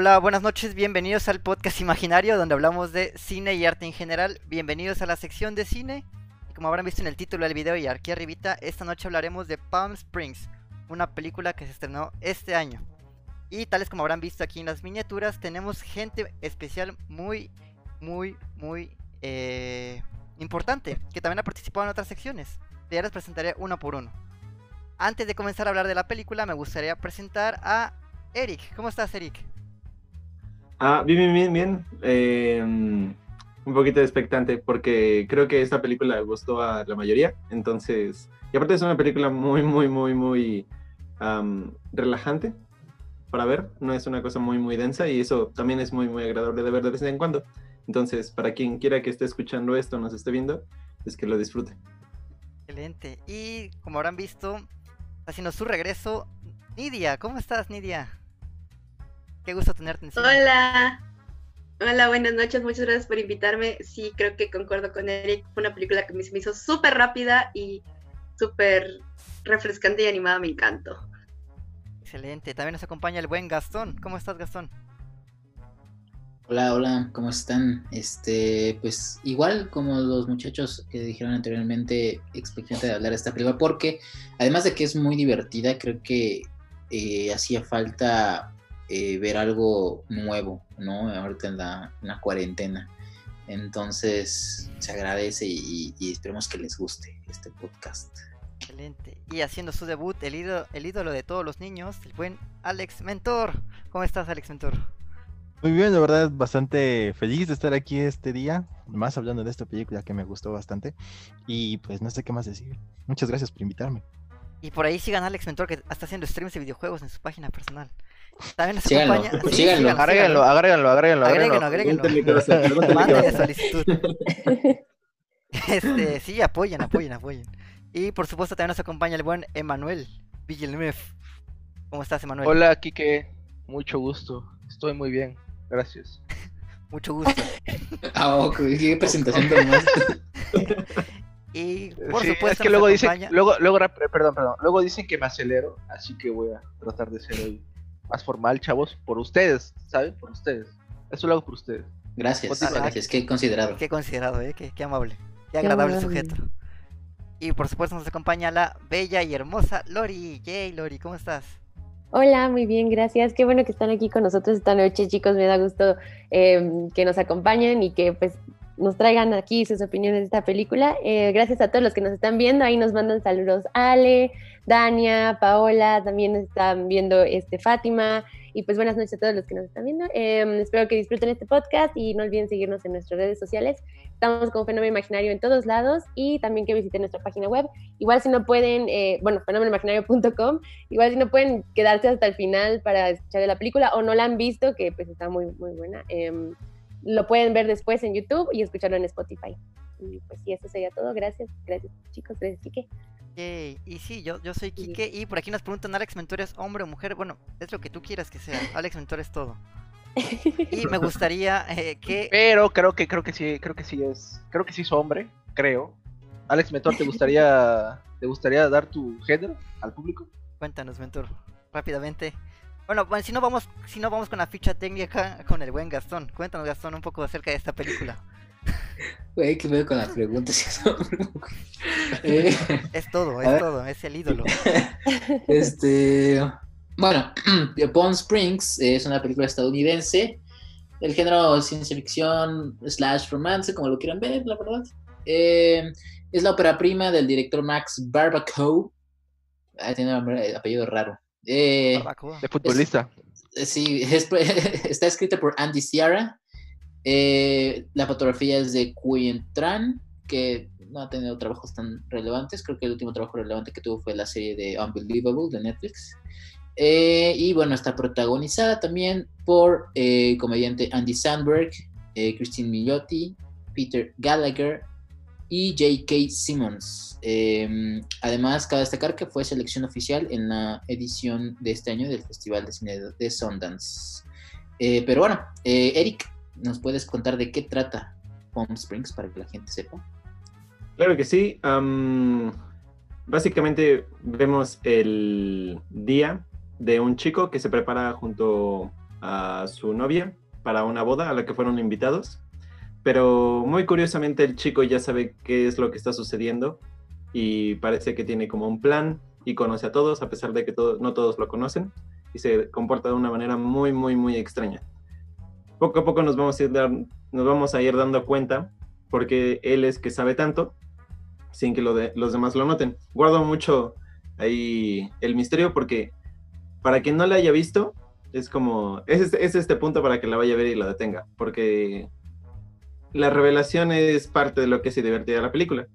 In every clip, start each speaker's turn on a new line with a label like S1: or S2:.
S1: Hola, buenas noches, bienvenidos al podcast imaginario donde hablamos de cine y arte en general. Bienvenidos a la sección de cine. Como habrán visto en el título del video y aquí arribita, esta noche hablaremos de Palm Springs, una película que se estrenó este año. Y tales como habrán visto aquí en las miniaturas, tenemos gente especial muy, muy, muy eh, importante, que también ha participado en otras secciones. Ya les presentaré uno por uno. Antes de comenzar a hablar de la película, me gustaría presentar a Eric. ¿Cómo estás, Eric?
S2: Ah, bien, bien, bien, bien. Eh, un poquito expectante porque creo que esta película gustó a la mayoría. Entonces, y aparte es una película muy, muy, muy, muy relajante para ver. No es una cosa muy, muy densa y eso también es muy, muy agradable de ver de vez en cuando. Entonces, para quien quiera que esté escuchando esto, nos esté viendo, es que lo disfrute.
S1: Excelente. Y como habrán visto, haciendo su regreso, Nidia. ¿Cómo estás, Nidia? Qué gusto tenerte
S3: encima. Hola. Hola, buenas noches. Muchas gracias por invitarme. Sí, creo que concuerdo con Eric. Fue una película que me, hizo súper rápida y súper refrescante y animada. Me encantó.
S1: Excelente. También nos acompaña el buen Gastón. ¿Cómo estás, Gastón?
S4: Hola, hola, ¿cómo están? Este, pues igual como los muchachos que dijeron anteriormente, expectante de hablar de esta película, porque además de que es muy divertida, creo que eh, hacía falta eh, ver algo nuevo, ¿no? Ahorita en la, cuarentena. Entonces, se agradece y, esperemos que les guste este podcast.
S1: Excelente. Y haciendo su debut, el ídolo, el ídolo de todos los niños, el buen Alex Mentor. ¿Cómo estás, Alex Mentor?
S5: Muy bien, de verdad, bastante feliz de estar aquí este día, más hablando de esta película que me gustó bastante. Y pues no sé qué más decir. Muchas gracias por invitarme.
S1: Y por ahí sigan a Alex Mentor que está haciendo streams de videojuegos en su página personal.
S4: También nos acompaña.
S5: Sí, síganlo, agréguenlo, agréguenlo, agréguenlo.
S1: Agréguenlo, agréguenlo. Mándenle solicitud. Este, sí, apoyen, apoyen, apoyen. Y por supuesto también nos acompaña el buen Emanuel Villeneuve. ¿Cómo estás, Emanuel?
S6: Hola, Kike. Mucho gusto. Estoy muy bien. Gracias.
S1: Mucho gusto.
S4: ah, ok. ¿Qué presentación de más?
S1: Y por supuesto,
S6: es que luego dicen, luego, luego, perdón, perdón, luego dicen que me acelero, así que voy a tratar de ser hoy más formal, chavos, por ustedes, ¿saben? Por ustedes. Eso lo hago por ustedes.
S4: Gracias, gracias, qué considerado.
S1: Qué considerado, ¿eh? Qué, amable, qué agradable sujeto. Y por supuesto nos acompaña la bella y hermosa Lori. Yay, Lori, ¿cómo estás?
S7: Hola, muy bien, gracias. Qué bueno que están aquí con nosotros esta noche, chicos. Me da gusto em, que nos acompañen y que pues nos traigan aquí sus opiniones de esta película. Eh, gracias a todos los que nos están viendo. Ahí nos mandan saludos Ale, Dania, Paola, también están viendo este, Fátima. Y pues buenas noches a todos los que nos están viendo. Em, espero que disfruten este podcast y no olviden seguirnos en nuestras redes sociales. Estamos con Fenómeno Imaginario en todos lados y también que visiten nuestra página web. Igual si no pueden, eh, bueno, fenómenoimaginario.com, igual si no pueden quedarse hasta el final para escuchar la película o no la han visto, que pues está muy, muy buena. Eh, lo pueden ver después en YouTube y escucharlo en Spotify. Y pues sí, eso sería todo. Gracias, gracias chicos, gracias
S1: Y sí, yo, yo soy Quique y por aquí nos preguntan, ¿Alex Mentor es hombre o mujer? Bueno, es lo que tú quieras que sea. Alex Mentor es todo. Y me gustaría eh, que...
S6: Pero creo que creo que sí, creo que sí es, creo que sí es hombre, creo. Alex Mentor, ¿te gustaría, ¿te gustaría dar tu género al público?
S1: Cuéntanos, Mentor, rápidamente. Bueno, bueno, si no vamos, si no vamos con la ficha técnica con el buen Gastón. Cuéntanos, Gastón, un poco acerca de esta película.
S4: Güey, ¿qué veo con las preguntas?
S1: Eh, es todo, es todo, es el ídolo.
S4: Este, bueno, Palm Springs es una película estadounidense del género ciencia ficción slash romance, como lo quieran ver, la verdad. Eh, es la ópera prima del director Max Barbacoa. Ah, tiene un apellido raro.
S6: Eh, de futbolista.
S4: Eh, sí, está escrita por Andy Ciara. Eh, la fotografía es de Quyen Tran, que no ha tenido trabajos tan relevantes. Creo que el último trabajo relevante que tuvo fue la serie de Unbelievable de Netflix. y bueno, está protagonizada también por comediante Andy Sandberg, Christine Migliotti, Peter Gallagher, y J.K. Simmons. Em, además, cabe destacar que fue selección oficial en la edición de este año del Festival de Cine de Sundance. Eh, pero bueno, eh, Eric, ¿nos puedes contar de qué trata Palm Springs para que la gente sepa?
S2: Claro que sí. básicamente vemos el día de un chico que se prepara junto a su novia para una boda a la que fueron invitados. Pero muy curiosamente el chico ya sabe qué es lo que está sucediendo y parece que tiene como un plan y conoce a todos, a pesar de que todo- no todos lo conocen, y se comporta de una manera muy, muy, muy extraña. Poco a poco nos vamos a ir, dando cuenta porque él es que sabe tanto sin que lo de- los demás lo noten. Guardo mucho ahí el misterio porque para quien no la haya visto, es como, es, este- es este punto para que la vaya a ver y la detenga, porque la revelación es parte de lo que hace divertida la película.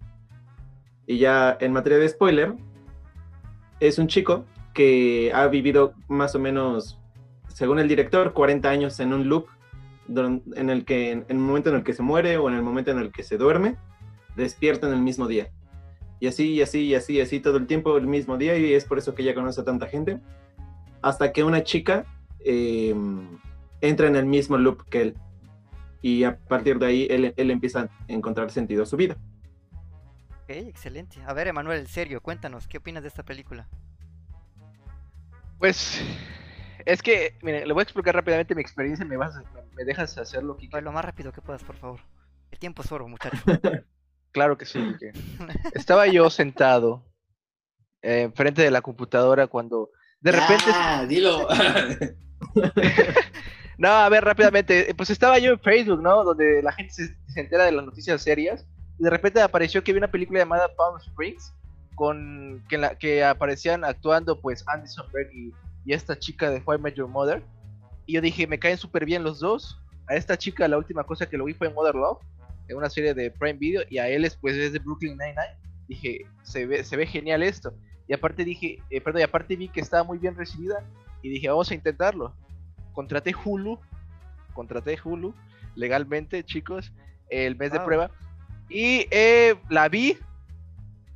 S2: Y ya en materia de spoiler, es un chico que ha vivido más o menos, según el director, 40 años en un loop don- en el que en el momento en el que se muere o en el momento en el que se duerme, despierta en el mismo día. Y así, y así, y así, y así todo el tiempo, el mismo día, y es por eso que ella conoce a tanta gente. Hasta que una chica eh, entra en el mismo loop que él. Y a partir de ahí, él, él empieza a encontrar sentido a su vida.
S1: Ok, excelente. A ver, Emanuel, en serio, cuéntanos, ¿qué opinas de esta película?
S6: Pues es que, mire, le voy a explicar rápidamente mi experiencia. ¿Me, vas, a- me dejas hacerlo, Kike?
S1: Pues lo más rápido que puedas, por favor. El tiempo es oro, muchacho.
S6: Claro que sí. Estaba yo sentado eh, enfrente de la computadora cuando de repente.
S4: Ah, dilo.
S6: No, a ver, rápidamente. eh, Pues estaba yo en Facebook, ¿no? Donde la gente se, se entera de las noticias serias. Y de repente apareció que había una película llamada Palm Springs. Con que, en la, que aparecían actuando pues Andy Samberg y, y esta chica de Why Met Your Mother. Y yo dije, me caen súper bien los dos. A esta chica la última cosa que lo vi fue en Mother Love. En una serie de Prime Video. Y a él es, pues es de Brooklyn Nine-Nine. Dije, se ve, se ve genial esto. Y aparte dije, eh, perdón, y aparte vi que estaba muy bien recibida. Y dije, vamos a intentarlo contraté Hulu, contraté Hulu legalmente, chicos, el mes de prueba. Y eh, la vi,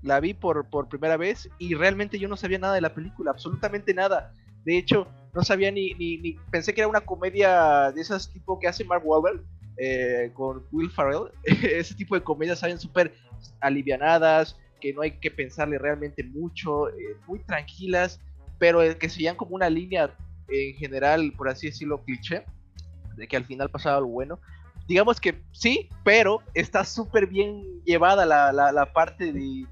S6: la vi por, por primera vez y realmente yo no sabía nada de la película, absolutamente nada. De hecho, no sabía ni, ni, pensé que era una comedia de esas tipo que hace Mark Wahlberg eh, con Will Ferrell. Ese tipo de comedias saben súper alivianadas, que no hay que pensarle realmente mucho, eh, muy tranquilas, pero que seguían como una línea en general, por así decirlo, cliché, de que al final pasaba algo bueno. Digamos que sí, pero está súper bien llevada la, la parte de,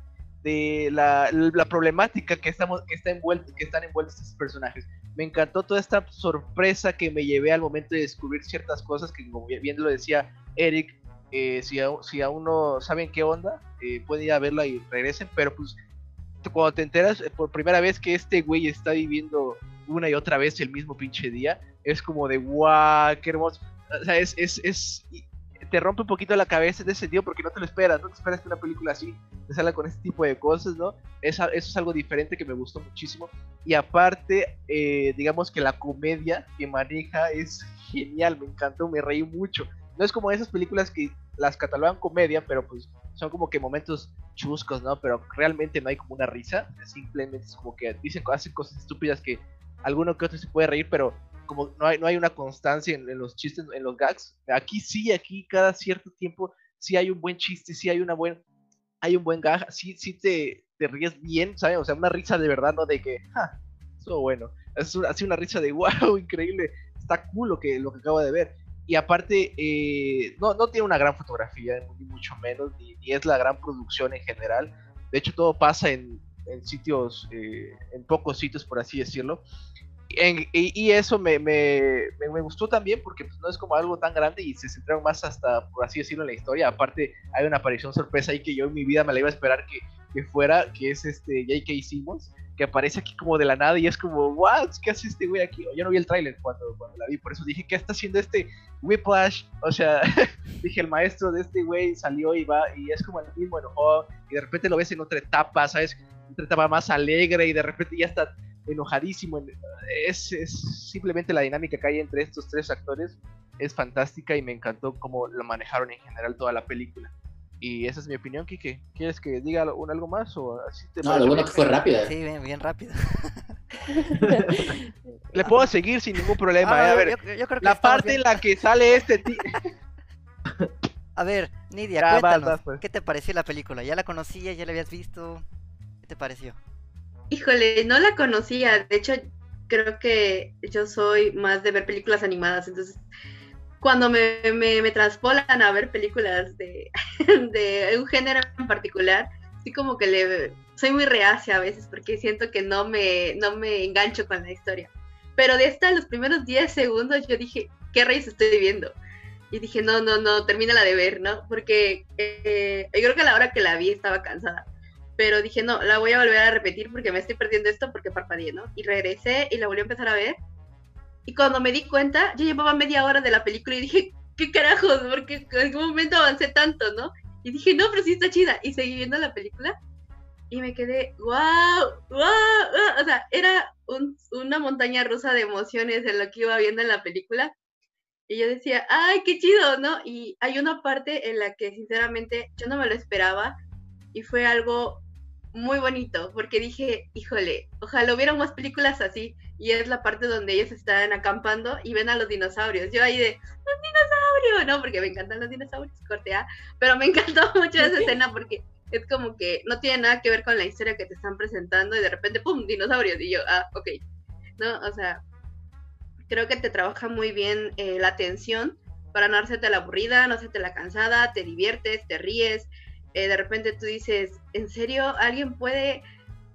S6: de la, la problemática que, estamos, que, está envuelta, que están envueltos estos personajes. Me encantó toda esta sorpresa que me llevé al momento de descubrir ciertas cosas que, como bien lo decía Eric, eh, si, aún, si aún no saben qué onda, eh, pueden ir a verla y regresen, pero pues cuando te enteras eh, por primera vez que este güey está viviendo una y otra vez el mismo pinche día, es como de guau, qué hermoso. O sea, es, es, te rompe un poquito la cabeza en ese sentido porque no te lo esperas, no te esperas que una película así te salga con este tipo de cosas, ¿no? Eso es algo diferente que me gustó muchísimo. Y aparte, eh, digamos que la comedia que maneja es genial, me encantó, me reí mucho. No es como esas películas que las catalogan comedia, pero pues son como que momentos chuscos, ¿no? Pero realmente no hay como una risa, simplemente es como que dicen, hacen cosas estúpidas que alguno que otro se puede reír, pero como no hay, no hay una constancia en, los chistes, en los gags. Aquí sí, aquí cada cierto tiempo sí hay un buen chiste, sí hay una buena, hay un buen gag, sí, sí te, te ríes bien, ¿sabes? O sea, una risa de verdad, no de que, ja, eso bueno, es así una risa de wow, increíble, está cool lo que, lo que acabo de ver. Y aparte, eh, no, no tiene una gran fotografía, ni mucho menos, ni, es la gran producción en general. De hecho, todo pasa en, en sitios, eh, en pocos sitios, por así decirlo. En, y, y, eso me, me, me, me, gustó también porque pues, no es como algo tan grande y se centraron más hasta, por así decirlo, en la historia. Aparte, hay una aparición sorpresa ahí que yo en mi vida me la iba a esperar que, que fuera, que es este J.K. Simmons, que aparece aquí como de la nada y es como, what, ¿qué hace este güey aquí? Yo no vi el tráiler cuando, cuando la vi, por eso dije, ¿qué está haciendo este Whiplash? O sea, dije, el maestro de este güey salió y va, y es como el mismo enojó, y de repente lo ves en otra etapa, ¿sabes? Otra etapa más alegre y de repente ya está enojadísimo. Es, es, simplemente la dinámica que hay entre estos tres actores es fantástica y me encantó cómo lo manejaron en general toda la película. Y esa es mi opinión, Kike. ¿Quieres que diga algo, algo más o así te
S4: No, lo bueno que fue rápida.
S1: Sí, bien, bien rápido.
S6: Le puedo seguir sin ningún problema.
S1: Ah,
S6: eh. A ver,
S1: yo, yo creo que
S6: la parte
S1: bien.
S6: en la que sale este tío.
S1: A ver, Nidia,
S6: Ya, vas,
S1: cuéntanos,
S6: vas, pues.
S1: ¿qué te pareció la película? ¿Ya la conocías? ¿Ya la habías visto? ¿Qué te pareció?
S3: Híjole, no la conocía. De hecho, creo que yo soy más de ver películas animadas, entonces cuando me, me, me a ver películas de, de un género en particular, sí como que le soy muy reacia a veces porque siento que no me, no me engancho con la historia. Pero de esta, los primeros 10 segundos, yo dije, ¿qué reyes estoy viendo? Y dije, no, no, no, termina la de ver, ¿no? Porque eh, yo creo que a la hora que la vi estaba cansada. Pero dije, no, la voy a volver a repetir porque me estoy perdiendo esto porque parpadeé, ¿no? Y regresé y la volví a empezar a ver. Y cuando me di cuenta, yo llevaba media hora de la película y dije, ¿qué carajos? Porque en algún momento avancé tanto, ¿no? Y dije, no, pero sí está chida. Y seguí viendo la película y me quedé, wow, wow, o sea, era una montaña rusa de emociones en lo que iba viendo en la película. Y yo decía, ay, qué chido, ¿no? Y hay una parte en la que sinceramente yo no me lo esperaba y fue algo muy bonito, porque dije, híjole, ojalá hubiera más películas así. Y es la parte donde ellos están acampando y ven a los dinosaurios. Yo ahí de, ¡un dinosaurio! No, porque me encantan los dinosaurios, corte A. Pero me encantó mucho esa escena porque es como que no tiene nada que ver con la historia que te están presentando y de repente, ¡pum! dinosaurios. Y yo, ah, ok. ¿No? O sea, creo que te trabaja muy bien eh, la atención para no hacerte la aburrida, no hacerte la cansada, te diviertes, te ríes. Eh, de repente tú dices, ¿en serio alguien puede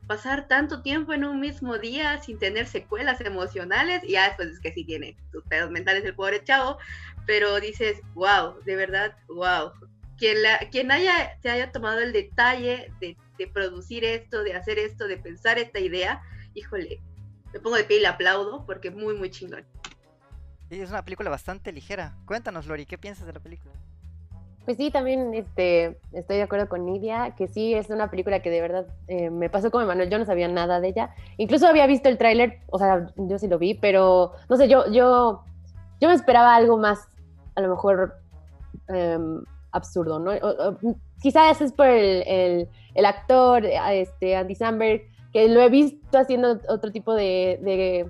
S3: pasar tanto tiempo en un mismo día sin tener secuelas emocionales? Y ya después es que sí tiene sus pedos mentales el pobre chavo, pero dices, wow, de verdad, wow quien, la, quien haya, se haya tomado el detalle de, producir esto, de hacer esto, de pensar esta idea, híjole, me pongo de pie y le aplaudo porque muy, muy chingón.
S1: Sí, es una película bastante ligera. Cuéntanos, Lori, ¿qué piensas de la película?
S7: Pues sí, también este, estoy de acuerdo con Nidia, que sí es una película que de verdad eh, me pasó como Emanuel, yo no sabía nada de ella. Incluso había visto el tráiler, o sea, yo sí lo vi, pero no sé, yo, yo, yo me esperaba algo más, a lo mejor em, absurdo, ¿no? quizás es por el, actor, este, Andy Samberg, que lo he visto haciendo otro tipo de,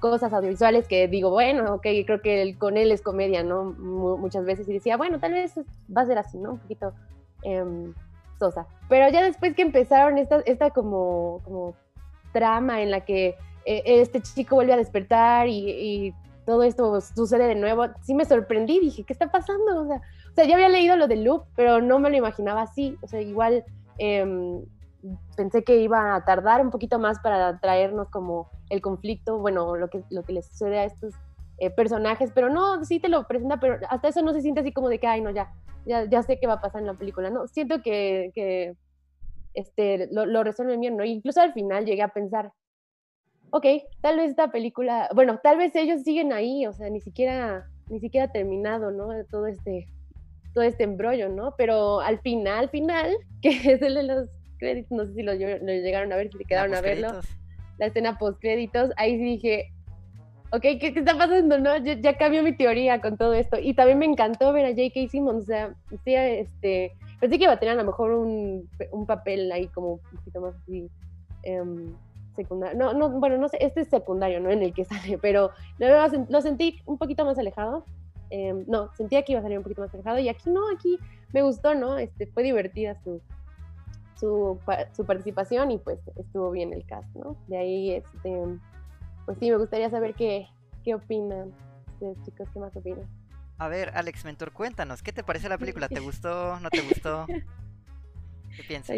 S7: cosas audiovisuales que digo, bueno, ok, creo que con él es comedia, ¿no? muchas veces y decía, bueno, tal vez va a ser así, ¿no? Un poquito em, sosa. Pero ya después que empezaron esta, esta como, como trama en la que eh, este chico vuelve a despertar y todo esto sucede de nuevo, sí me sorprendí, dije, ¿qué está pasando? O sea, o sea ya había leído lo de Loop, pero no me lo imaginaba así, o sea, igual em, pensé que iba a tardar un poquito más para traernos como el conflicto, bueno, lo que, lo que les sucede a estos eh, personajes, pero no, sí te lo presenta, pero hasta eso no se siente así como de que, ay, no, ya, ya, ya sé qué va a pasar en la película, no, siento que, que este, lo, lo resuelven bien, ¿no? Incluso al final llegué a pensar, ok, tal vez esta película, bueno, tal vez ellos siguen ahí, o sea, ni siquiera, ni siquiera terminado, ¿no? Todo este, todo este embrollo, ¿no? Pero al final, final, que es el de los no sé si lo, llegaron a ver, si se quedaron a verlo, la escena post créditos, ahí sí dije, ok, ¿qué, está pasando, no? Ya, ya, cambió mi teoría con todo esto. Y también me encantó ver a J.K. Simmons, o sea, sí, este, pensé que iba a tener a lo mejor un, un papel ahí como un poquito más así, um, secundario. No, no, bueno, no sé, este es secundario, ¿no? En el que sale, pero lo, sentí un poquito más alejado. Em, no, sentía que iba a salir un poquito más alejado y aquí no, aquí me gustó, ¿no? Este, fue divertida su, su, su participación y pues estuvo bien el cast, ¿no? De ahí, este, pues sí, me gustaría saber qué, qué opinan ustedes, chicos, qué más opinan.
S1: A ver, Alex Mentor, cuéntanos, ¿qué te parece la película? ¿Te gustó? ¿No te gustó? ¿Qué piensas?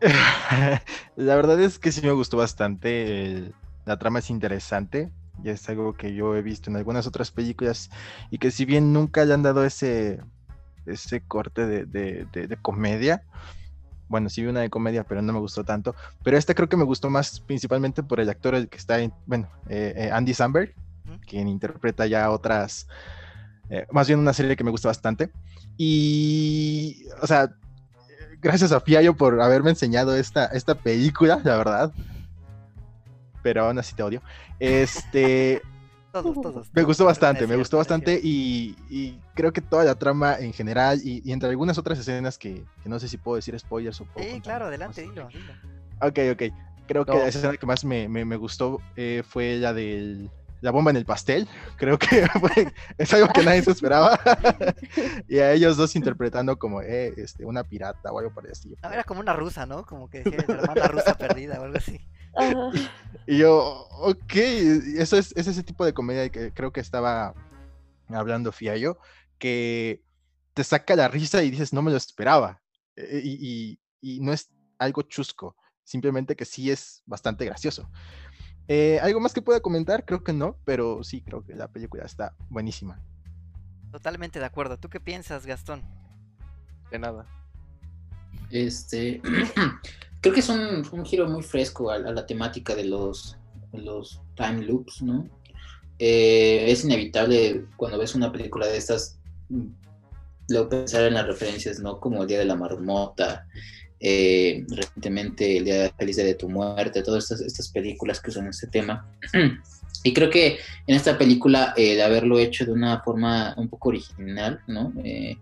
S5: la verdad es que sí me gustó bastante. La trama es interesante. Y es algo que yo he visto en algunas otras películas. Y que si bien nunca le han dado ese, ese corte de, comedia. Bueno, sí vi una de comedia, pero no me gustó tanto. Pero esta creo que me gustó más principalmente por el actor el que está en, bueno, eh, eh, Andy Samberg, quien interpreta ya otras, eh, más bien una serie que me gusta bastante. Y, o sea, gracias a Fiallo por haberme enseñado esta, esta película, la verdad. Pero aún así te odio. Este. Me gustó bastante, me gustó bastante y, creo que toda la trama en general y, entre algunas otras escenas que, no sé si puedo decir spoilers o
S1: puedo Sí, claro, adelante, dilo,
S5: Ok, ok. Creo que la escena que más me, gustó eh, fue la del la bomba en el pastel, creo que es algo que nadie se esperaba. y a ellos dos interpretando como eh, este, una pirata o algo parecido.
S1: era como una rusa, ¿no? Como que decía la hermana rusa perdida o algo así.
S5: Y yo, ok, eso es, es ese tipo de comedia que creo que estaba hablando Fiallo, que te saca la risa y dices, no me lo esperaba. Eh, Y, y- y no es algo chusco, simplemente que sí es bastante gracioso. Eh, ¿Algo más que pueda comentar? Creo que no, pero sí, creo que la película está buenísima.
S1: Totalmente de acuerdo. ¿Tú qué piensas, Gastón?
S6: De nada.
S4: Este, creo que es un, un giro muy fresco a, la temática de los, de los time loops, ¿no? Eh, es inevitable cuando ves una película de estas, mm, luego pensar en las referencias, ¿no? Como el Día de la Marmota, eh, recientemente el Día Feliz de tu Muerte, todas estas, estas películas que usan este tema. Y creo que en esta película, eh, el haberlo hecho de una forma un poco original, ¿no? Eh,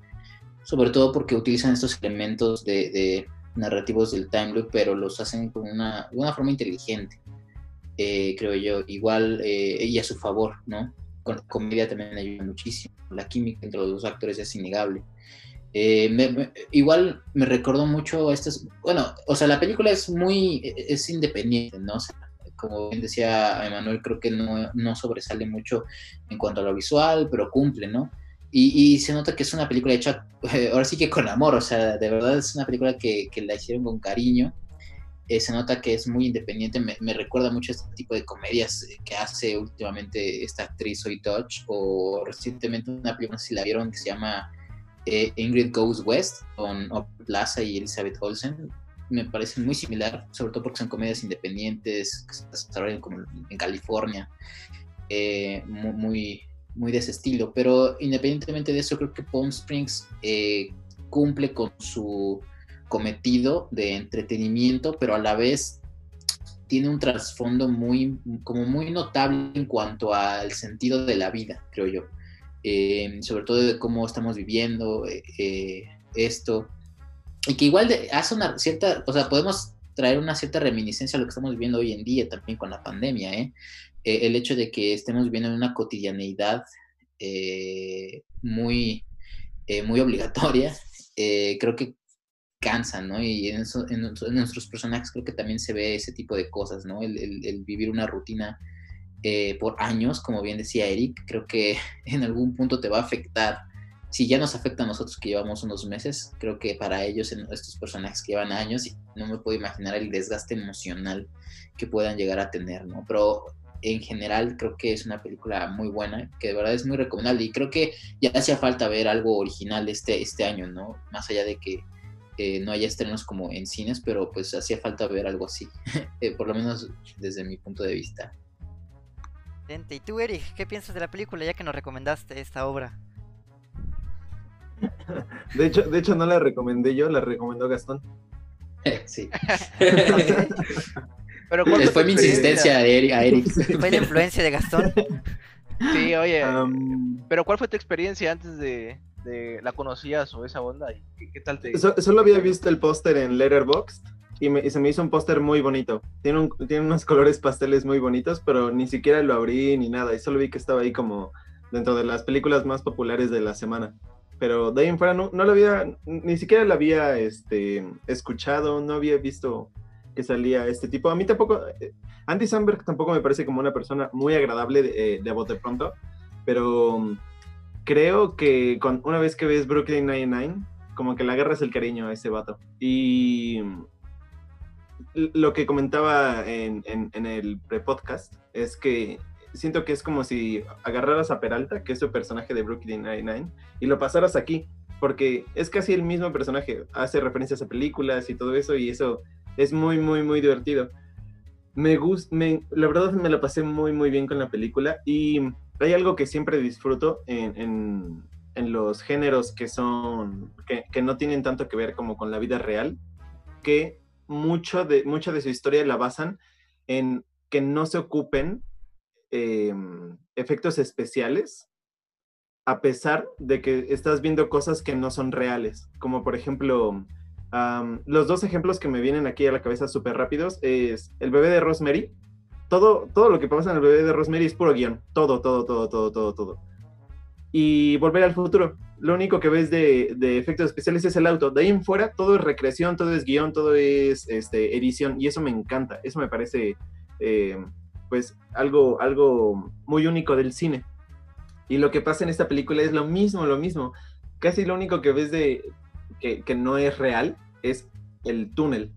S4: sobre todo porque utilizan estos elementos de, de narrativos del time loop, pero los hacen con una, de una forma inteligente, eh, creo yo, igual eh, y a su favor, ¿no? Con comedia también ayuda muchísimo, la química entre los dos actores es innegable. Eh, me- me- igual me recordó mucho a estas, bueno, o sea, la película es muy, es independiente, ¿no? O sea, como bien decía Emanuel, creo que no, no sobresale mucho en cuanto a lo visual, pero cumple, ¿no? Y, se nota que es una película hecha, ahora sí que con amor, o sea, de verdad es una película que, que la hicieron con cariño. Eh, se nota que es muy independiente, me, recuerda mucho a este tipo de comedias que hace últimamente esta actriz Zoe Touch, o recientemente una película, si la vieron, que se llama eh, Ingrid Goes West, con Plaza y Elizabeth Olsen. Me parece muy similar, sobre todo porque son comedias independientes, que se desarrollan como en California, eh, mu- muy, muy de ese estilo. Pero independientemente de eso, creo que Palm Springs eh, cumple con su cometido de entretenimiento, pero a la vez tiene un trasfondo muy, como muy notable en cuanto al sentido de la vida, creo yo. Eh, sobre todo de cómo estamos viviendo eh, esto. Y que igual de- hace una cierta, o sea, podemos traer una cierta reminiscencia a lo que estamos viviendo hoy en día también con la pandemia, ¿eh? Eh, el hecho de que estemos viviendo en una cotidianeidad eh, muy, eh, muy obligatoria, creo que cansa, ¿no? Y en, eso- en nuestro- en nuestros personajes creo que también se ve ese tipo de cosas, ¿no? El, el- vivir una rutina por años, como bien decía Eric, creo que en algún punto te va a afectar. Si ya nos afecta a nosotros que llevamos unos meses, creo que para ellos, estos personajes que llevan años, no me puedo imaginar el desgaste emocional que puedan llegar a tener, ¿no? Pero en general creo que es una película muy buena, que de verdad es muy recomendable y creo que ya hacía falta ver algo original este, este año, ¿no? Más allá de que eh, no haya estrenos como en cines, pero pues hacía falta ver algo así, eh, por lo menos desde mi punto de vista.
S1: Excelente. ¿Y tú, Eric, qué piensas de la película ya que nos recomendaste esta obra?
S2: De hecho, de hecho, no la recomendé yo, la recomendó Gastón.
S4: sí.
S6: Pero ¿cuál
S4: Fue
S6: tu
S4: mi
S6: experiencia?
S4: insistencia a Eric. a Eric.
S1: ¿Fue la influencia de Gastón?
S6: Sí, oye, pero ¿cuál fue tu experiencia antes de, de la conocías o esa onda? ¿Y ¿Qué, qué tal te
S2: so- solo había visto el póster en Letterboxd y, me- y se me hizo un póster muy bonito. Tiene, un- tiene unos colores pasteles muy bonitos, pero ni siquiera lo abrí ni nada. Y solo vi que estaba ahí como dentro de las películas más populares de la semana. Pero de ahí en fuera no, no lo había, ni siquiera la había este, escuchado, no había visto que salía este tipo. A mí tampoco, eh, Andy Samberg tampoco me parece como una persona muy agradable de, eh, de bote pronto, pero mm, creo que con, una vez que ves Brooklyn Nine-Nine, como que le agarras el cariño a ese vato. Y mm, lo que comentaba en, en, en el pre-podcast es que siento que es como si agarraras a Peralta, que es su personaje de Brooklyn Nine-Nine, y lo pasaras aquí, porque es casi el mismo personaje, hace referencias a películas y todo eso, y eso es muy, muy, muy divertido. Me gusta, la verdad me la pasé muy, muy bien con la película, y hay algo que siempre disfruto en, en, en los géneros que son, que, que no tienen tanto que ver como con la vida real, que mucho de, mucha de su historia la basan en que no se ocupen eh, efectos especiales a pesar de que estás viendo cosas que no son reales, como por ejemplo, am, los dos ejemplos que me vienen aquí a la cabeza súper rápidos es el bebé de Rosemary. Todo, todo lo que pasa en el bebé de Rosemary es puro guion, todo, todo, todo, todo, todo, todo. Y volver al futuro, lo único que ves de, de efectos especiales es el auto, de ahí en fuera todo es recreación, todo es guion, todo es este, edición, y eso me encanta, eso me parece eh, pues algo, algo muy único del cine. Y lo que pasa en esta película es lo mismo, lo mismo. Casi lo único que ves de que, no es real es el túnel.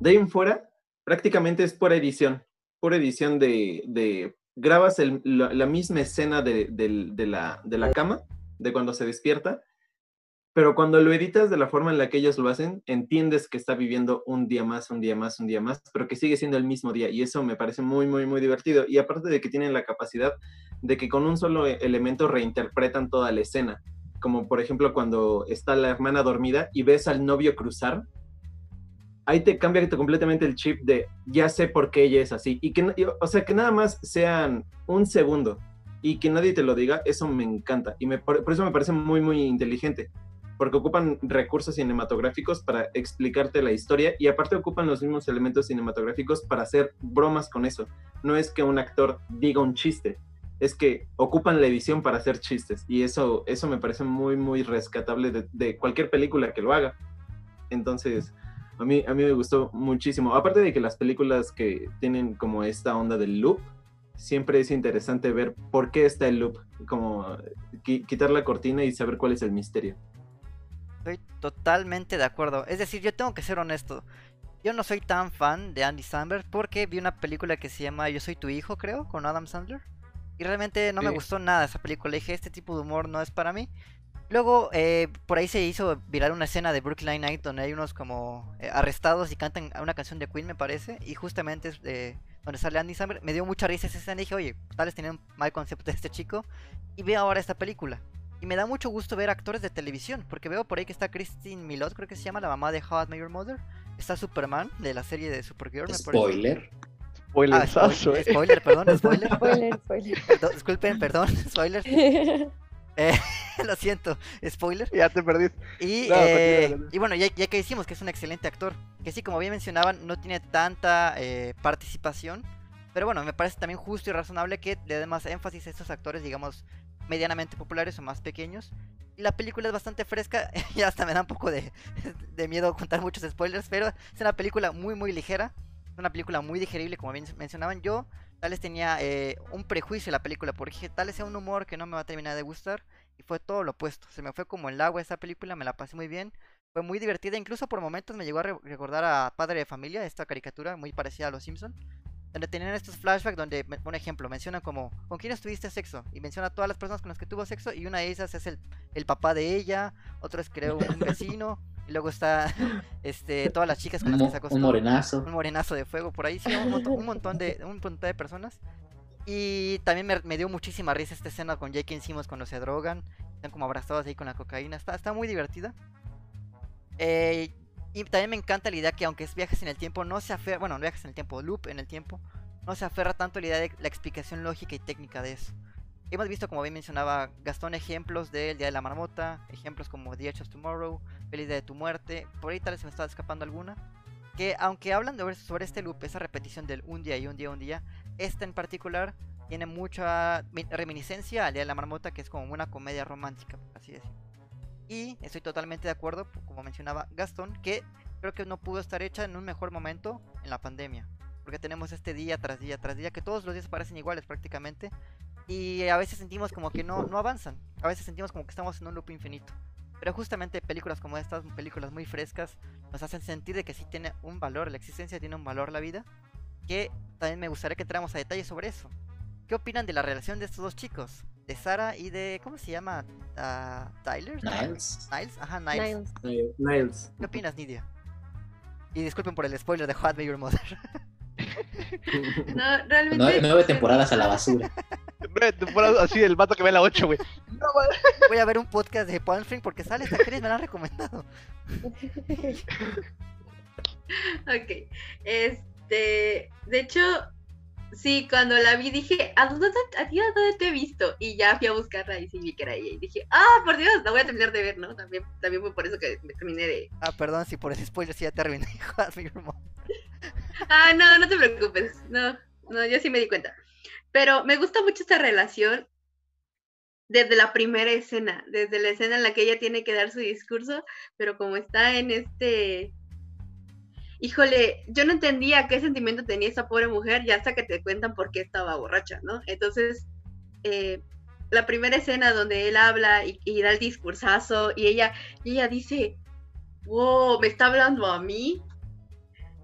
S2: De ahí en fuera, prácticamente es pura edición. Pura edición de, de grabas la, misma escena de, del- de la, de la cama, de cuando se despierta, pero cuando lo editas de la forma en la que ellos lo hacen, entiendes que está viviendo un día más, un día más, un día más, pero que sigue siendo el mismo día. Y eso me parece muy, muy, muy divertido. Y aparte de que tienen la capacidad de que con un solo e- elemento reinterpretan toda la escena. Como por ejemplo cuando está la hermana dormida y ves al novio cruzar, ahí te cambia completamente el chip de ya sé por qué ella es así. Y que, o sea, que nada más sean un segundo y que nadie te lo diga, eso me encanta. Y me, por, por eso me parece muy, muy inteligente. Porque ocupan recursos cinematográficos para explicarte la historia y aparte ocupan los mismos elementos cinematográficos para hacer bromas con eso. No es que un actor diga un chiste, es que ocupan la edición para hacer chistes. Y eso, eso me parece muy, muy rescatable de, cualquier película que lo haga. Entonces, a mí, a mí me gustó muchísimo. Aparte de que las películas que tienen como esta onda del loop, siempre es interesante ver por qué está el loop, como qui- quitar la cortina y saber cuál es el misterio.
S1: Estoy totalmente de acuerdo. Es decir, yo tengo que ser honesto. Yo no soy tan fan de Andy Samberg porque vi una película que se llama Yo soy tu hijo, creo, con Adam Sandler. Y realmente no me gustó nada esa película. Dije, este tipo de humor no es para mí. Luego, eh, por ahí se hizo viral una escena de Brooklyn Night donde hay unos como eh, arrestados y cantan una canción de Queen, me parece. Y justamente es eh, donde sale Andy Samberg. Me dio mucha risa esa escena y dije, oye, tal vez tenía un mal concepto de este chico. Y veo ahora esta película. Y me da mucho gusto ver actores de televisión, porque veo por ahí que está Christine Milot, creo que se llama, la mamá de How I Met Your Mother. Está Superman, de la serie de Supergirl, me parece.
S4: Spoiler.
S1: Ah, spoiler,
S6: eh.
S1: spoiler, perdón, spoiler.
S7: Spoiler, spoiler.
S1: Perdón, disculpen, perdón, spoiler. Eh, lo siento, spoiler.
S6: Ya te perdiste.
S1: Y,
S6: No,
S1: eh,
S6: continúa.
S1: y bueno, ya, ya que decimos que es un excelente actor, que sí, como bien mencionaban, no tiene tanta eh, participación, pero bueno, me parece también justo y razonable que le dé más énfasis a estos actores, digamos, medianamente populares o más pequeños. Y la película es bastante fresca, y hasta me da un poco de, de miedo contar muchos spoilers, pero es una película muy, muy ligera, una película muy digerible, como bien mencionaban yo. Tal vez tenía eh, un prejuicio la película, porque dije, tal vez un humor que no me va a terminar de gustar. Y fue todo lo opuesto. Se me fue como el agua esa película, me la pasé muy bien. Fue muy divertida, incluso por momentos me llegó a re- recordar a Padre de Familia, esta caricatura muy parecida a Los Simpson Donde tenían estos flashbacks donde, un ejemplo, mencionan como, ¿con quién tuviste sexo? Y menciona a todas las personas con las que tuvo sexo y una de esas es el, el papá de ella, otro es creo un vecino, y luego está este, todas las chicas con las que se acostó
S4: un morenazo.
S1: un morenazo de fuego por ahí, sí, un montón, un montón de, un montón de personas. Y también me, me dio muchísima risa esta escena con Jake Simmons cuando se drogan, están como abrazados ahí con la cocaína, está, está muy divertida. Eh, y también me encanta la idea que aunque es viajes en el tiempo, no se aferra, bueno, no viajes en el tiempo, loop en el tiempo, no se aferra tanto a la idea de la explicación lógica y técnica de eso. Hemos visto, como bien mencionaba Gastón, ejemplos del Día de la Marmota, ejemplos como The Edge of Tomorrow, Feliz Día de tu Muerte, por ahí tal vez me está escapando alguna que aunque hablan de- sobre este loop, esa repetición del un día y un día, un día, esta en particular tiene mucha mi- reminiscencia al Día de la Marmota, que es como una comedia romántica, así decirlo. Y estoy totalmente de acuerdo, como mencionaba Gastón, que creo que no pudo estar hecha en un mejor momento en la pandemia. Porque tenemos este día tras día tras día, que todos los días parecen iguales prácticamente. Y a veces sentimos como que no, no avanzan. A veces sentimos como que estamos en un loop infinito. Pero justamente películas como estas, películas muy frescas, nos hacen sentir de que sí tiene un valor, la existencia tiene un valor la vida, que también me gustaría que entráramos a detalle sobre eso. ¿Qué opinan de la relación de estos dos chicos? De Sara y de, ¿cómo se llama? Ah, Tyler.
S4: Niles.
S1: Niles, ajá, Niles.
S7: Niles.
S2: Niles.
S1: ¿Qué opinas, Nidia? Y disculpen por el spoiler de How I Met Your Mother.
S3: No, realmente.
S4: Nueve, nueve temporadas a la basura.
S6: Nueve temporadas así del vato que ve la 8, güey. No,
S1: Voy a ver un podcast de Palm Spring porque sale esta actriz, me la han recomendado.
S3: Ok. Este. De hecho, sí, cuando la vi dije, ¿a dónde, a ti a dónde te he visto? Y ya fui a buscarla y sí vi que era ella. Y dije, ah, por Dios, la voy a terminar de ver, ¿no? También, también fue por eso que me terminé de.
S1: Ah, perdón si por ese spoiler sí ya te arruiné How I Met Your Mother.
S3: Ah, no, no te preocupes. No, no, yo sí me di cuenta. Pero me gusta mucho esta relación desde la primera escena, desde la escena en la que ella tiene que dar su discurso, pero como está en este híjole, yo no entendía qué sentimiento tenía esa pobre mujer ya hasta que te cuentan por qué estaba borracha, ¿no? Entonces, eh, la primera escena donde él habla y, da el discursazo y ella, y ella dice, wow, me está hablando a mí.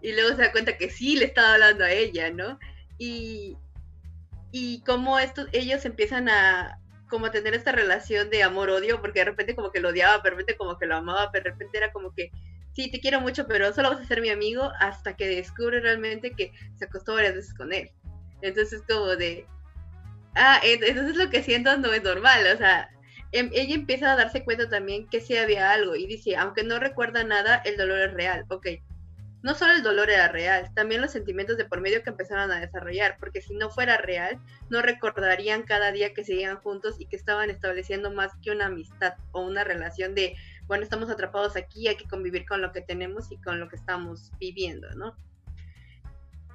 S3: Y luego se da cuenta que sí le estaba hablando a ella, ¿no? Y, y cómo estos, ellos empiezan a como a tener esta relación de amor-odio, porque de repente como que lo odiaba, de repente como que lo amaba, pero de repente era como que, sí, te quiero mucho, pero solo vas a ser mi amigo hasta que descubre realmente que se acostó varias veces con él. Entonces como de, ah, entonces lo que siento no es normal, o sea, em, ella empieza a darse cuenta también que sí había algo y dice, aunque no recuerda nada, el dolor es real, ok. No solo el dolor era real, también los sentimientos de por medio que empezaron a desarrollar, porque si no fuera real, no recordarían cada día que seguían juntos y que estaban estableciendo más que una amistad o una relación de, bueno, estamos atrapados aquí, hay que convivir con lo que tenemos y con lo que estamos viviendo, ¿no?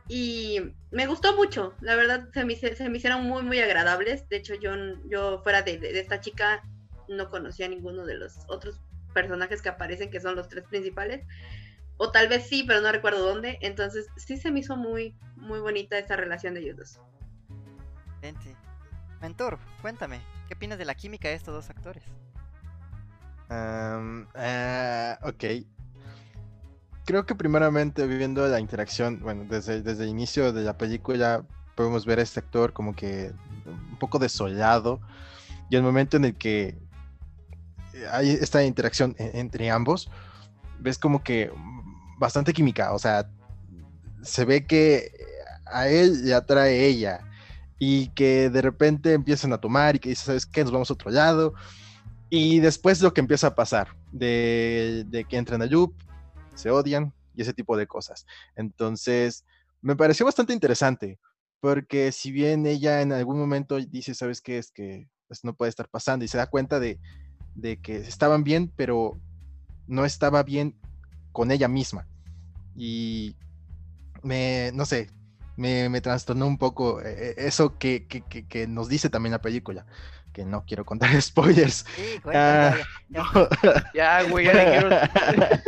S3: Y me gustó mucho, la verdad se me, se me hicieron muy, muy agradables. De hecho, yo, yo fuera de, de, esta chica no conocía a ninguno de los otros personajes que aparecen, que son los tres principales. O tal vez sí, pero no recuerdo dónde. Entonces sí se me hizo muy, muy bonita esa relación de ellos dos.
S1: Mentor, cuéntame, ¿qué opinas de la química de estos dos actores?
S5: Uh, ok, creo que primeramente viviendo la interacción, bueno, desde, desde el inicio de la película ya podemos ver a este actor como que un poco desollado y el momento en el que hay esta interacción entre ambos, ves como que bastante química, o sea, se ve que a él le atrae ella y que de repente empiezan a tomar y que dice, ¿sabes qué? Nos vamos a otro lado. Y después lo que empieza a pasar, de, de que entran a Yup, se odian y ese tipo de cosas. Entonces, me pareció bastante interesante, porque si bien ella en algún momento dice, ¿sabes qué? Es que esto no puede estar pasando y se da cuenta de, que estaban bien, pero no estaba bien con ella misma. Y me, no sé, me, me trastornó un poco eh, eso que, que, nos dice también la película que no quiero contar spoilers.
S1: Sí, ah,
S6: ya, güey, ya quiero...